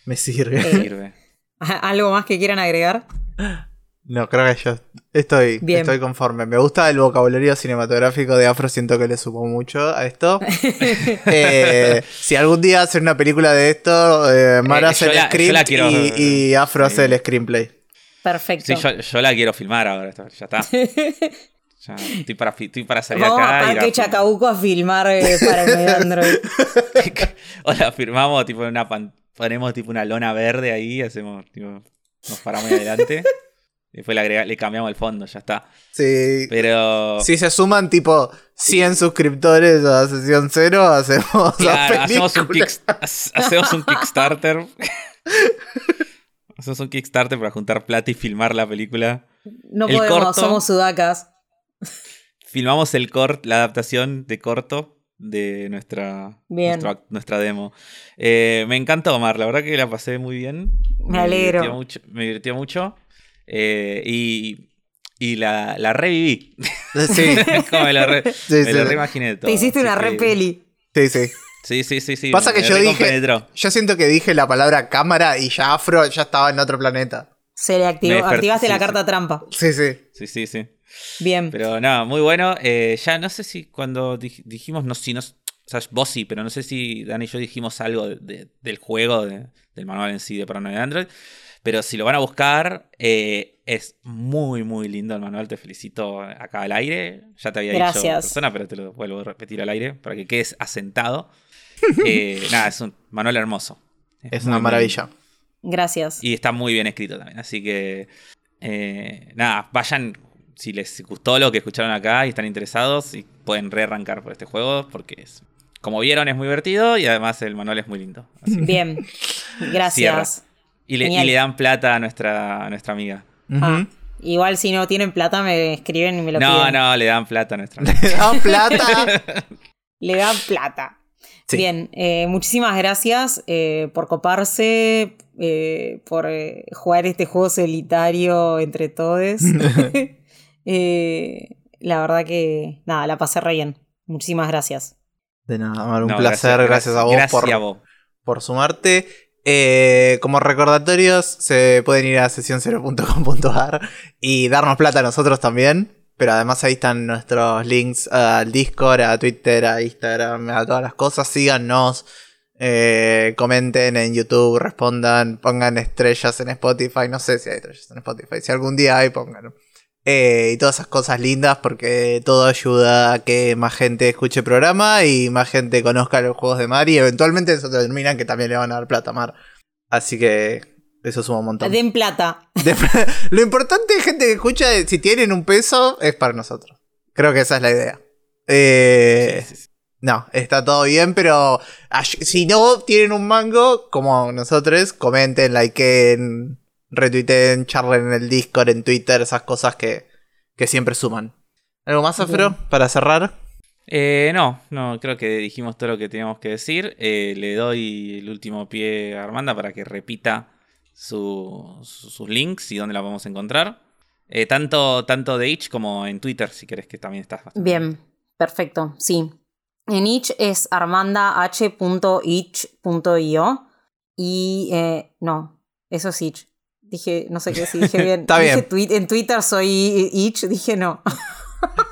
Me sirve. Eh, Sirve. ¿Algo más que quieran agregar? No, creo que yo estoy, Bien. estoy conforme. Me gusta el vocabulario cinematográfico de Afro, siento que le supo mucho a esto. Eh, si algún día hacen una película de esto, eh, Mara Eh, hace el la- script quiero- y, y Afro hace el screenplay. Perfecto. Sí, yo, yo la quiero filmar ahora. Ya está. Ya, estoy, para, estoy para salir Vamos acá. a y ir Parque Chacabuco a filmar eh, para el Android. o la firmamos tipo en una pan- ponemos tipo una lona verde ahí, hacemos tipo, nos paramos adelante. Después le, agrega- le cambiamos el fondo, ya está. Sí. Pero Si se suman tipo 100 suscriptores a sesión cero, hacemos la hacemos un, kick- hacemos un Kickstarter. hacemos un Kickstarter para juntar plata y filmar la película. No El podemos, corto- somos sudacas. Filmamos el cort, la adaptación de corto de nuestra, Bien. nuestra, nuestra demo. Eh, me encantó, Omar, la verdad que la pasé muy bien. Me alegro. divirtió mucho, me divirtió mucho. Eh, y y la, la reviví. Sí, Como me lo, re, Sí, me sí. lo reimaginé todo. Te hiciste una que- re peli. sí, sí. Sí, sí, sí, sí. Pasa que yo dije. Yo siento que dije la palabra cámara y ya Afro ya estaba en otro planeta. Se le activó, activaste sí, la sí. carta trampa. Sí, sí. Sí, sí, sí. Bien. Pero nada, muy bueno. Eh, ya no sé si cuando dij- dijimos, no si no, o sea, vos sí, pero no sé si Dan y yo dijimos algo de- de- del juego, de- del manual en sí de Paranoia Android. Pero si lo van a buscar, eh, es muy, muy lindo el manual. Te felicito acá al aire. Ya te había dicho en persona, pero te lo vuelvo a repetir al aire para que quedes asentado. Eh, nada, es un manual hermoso. Es una maravilla. Gracias. Y está muy bien escrito también. Así que, eh, nada, vayan. Si les gustó lo que escucharon acá y están interesados, y pueden rearrancar por este juego, porque es, como vieron, es muy divertido y además el manual es muy lindo. Así Bien. Gracias. Y, le, y Genial. le dan plata a nuestra, a nuestra amiga. Ah, igual si no tienen plata me escriben y me lo No, piden. no, le dan plata a nuestra amiga. Le dan plata. Le dan plata. Sí. Bien, eh, muchísimas gracias eh, por coparse, eh, por eh, jugar este juego solitario entre todos. Eh, la verdad que, nada, la pasé re bien. Muchísimas gracias. De nada, Mar, un No, placer. Gracias, a vos gracias por, a vos. por sumarte. Eh, como recordatorios, se pueden ir a sesión0.com.ar y darnos plata a nosotros también. Pero además ahí están nuestros links al Discord, a Twitter, a Instagram, a todas las cosas. Síganos, eh, comenten en YouTube, respondan, pongan estrellas en Spotify. No sé si hay estrellas en Spotify. Si algún día hay, pónganlo. Eh, y todas esas cosas lindas porque todo ayuda a que más gente escuche el programa y más gente conozca los juegos de Mar y eventualmente eso terminan que también le van a dar plata a Mar. Así que eso suma un montón. Den plata. De- lo importante, gente que escucha, es, si tienen un peso, es para nosotros. Creo que esa es la idea. Eh, Sí, sí, sí. no, está todo bien, pero si no tienen un mango, como nosotros, comenten, likeen, retuiteen, charlen en el Discord, en Twitter, esas cosas que, que siempre suman. ¿Algo más, Afro, para cerrar? Eh, no, no, creo que dijimos todo lo que teníamos que decir. Eh, le doy el último pie a Armanda para que repita su- su- sus links y dónde la podemos encontrar. Eh, tanto, tanto de Itch como en Twitter, si querés que también estás bastante. Bien, perfecto, sí. En itch es armandah.itch.io y eh, no, eso es itch. Dije, no sé qué si dije bien. Está Dije bien. twi- en Twitter soy itch, dije no.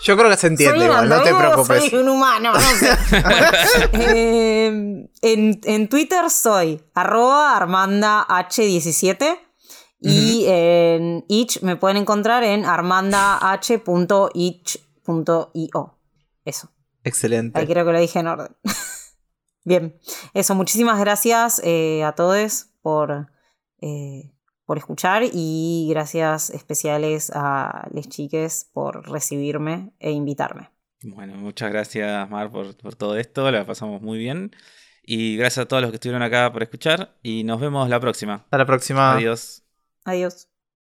Yo creo que se entiende igual, no te preocupes. Soy un humano, no sé. Eh, en, en Twitter soy arroba armandah17 y en itch me pueden encontrar en armandah.itch.io. Eso. Excelente. Ahí creo que lo dije en orden. Bien, eso, muchísimas gracias eh, a todos por, eh, por escuchar y gracias especiales a les chiques por recibirme e invitarme. Bueno, muchas gracias, Mar, por, por todo esto. La pasamos muy bien. Y gracias a todos los que estuvieron acá por escuchar. Y nos vemos la próxima. Hasta la próxima. Adiós. Adiós.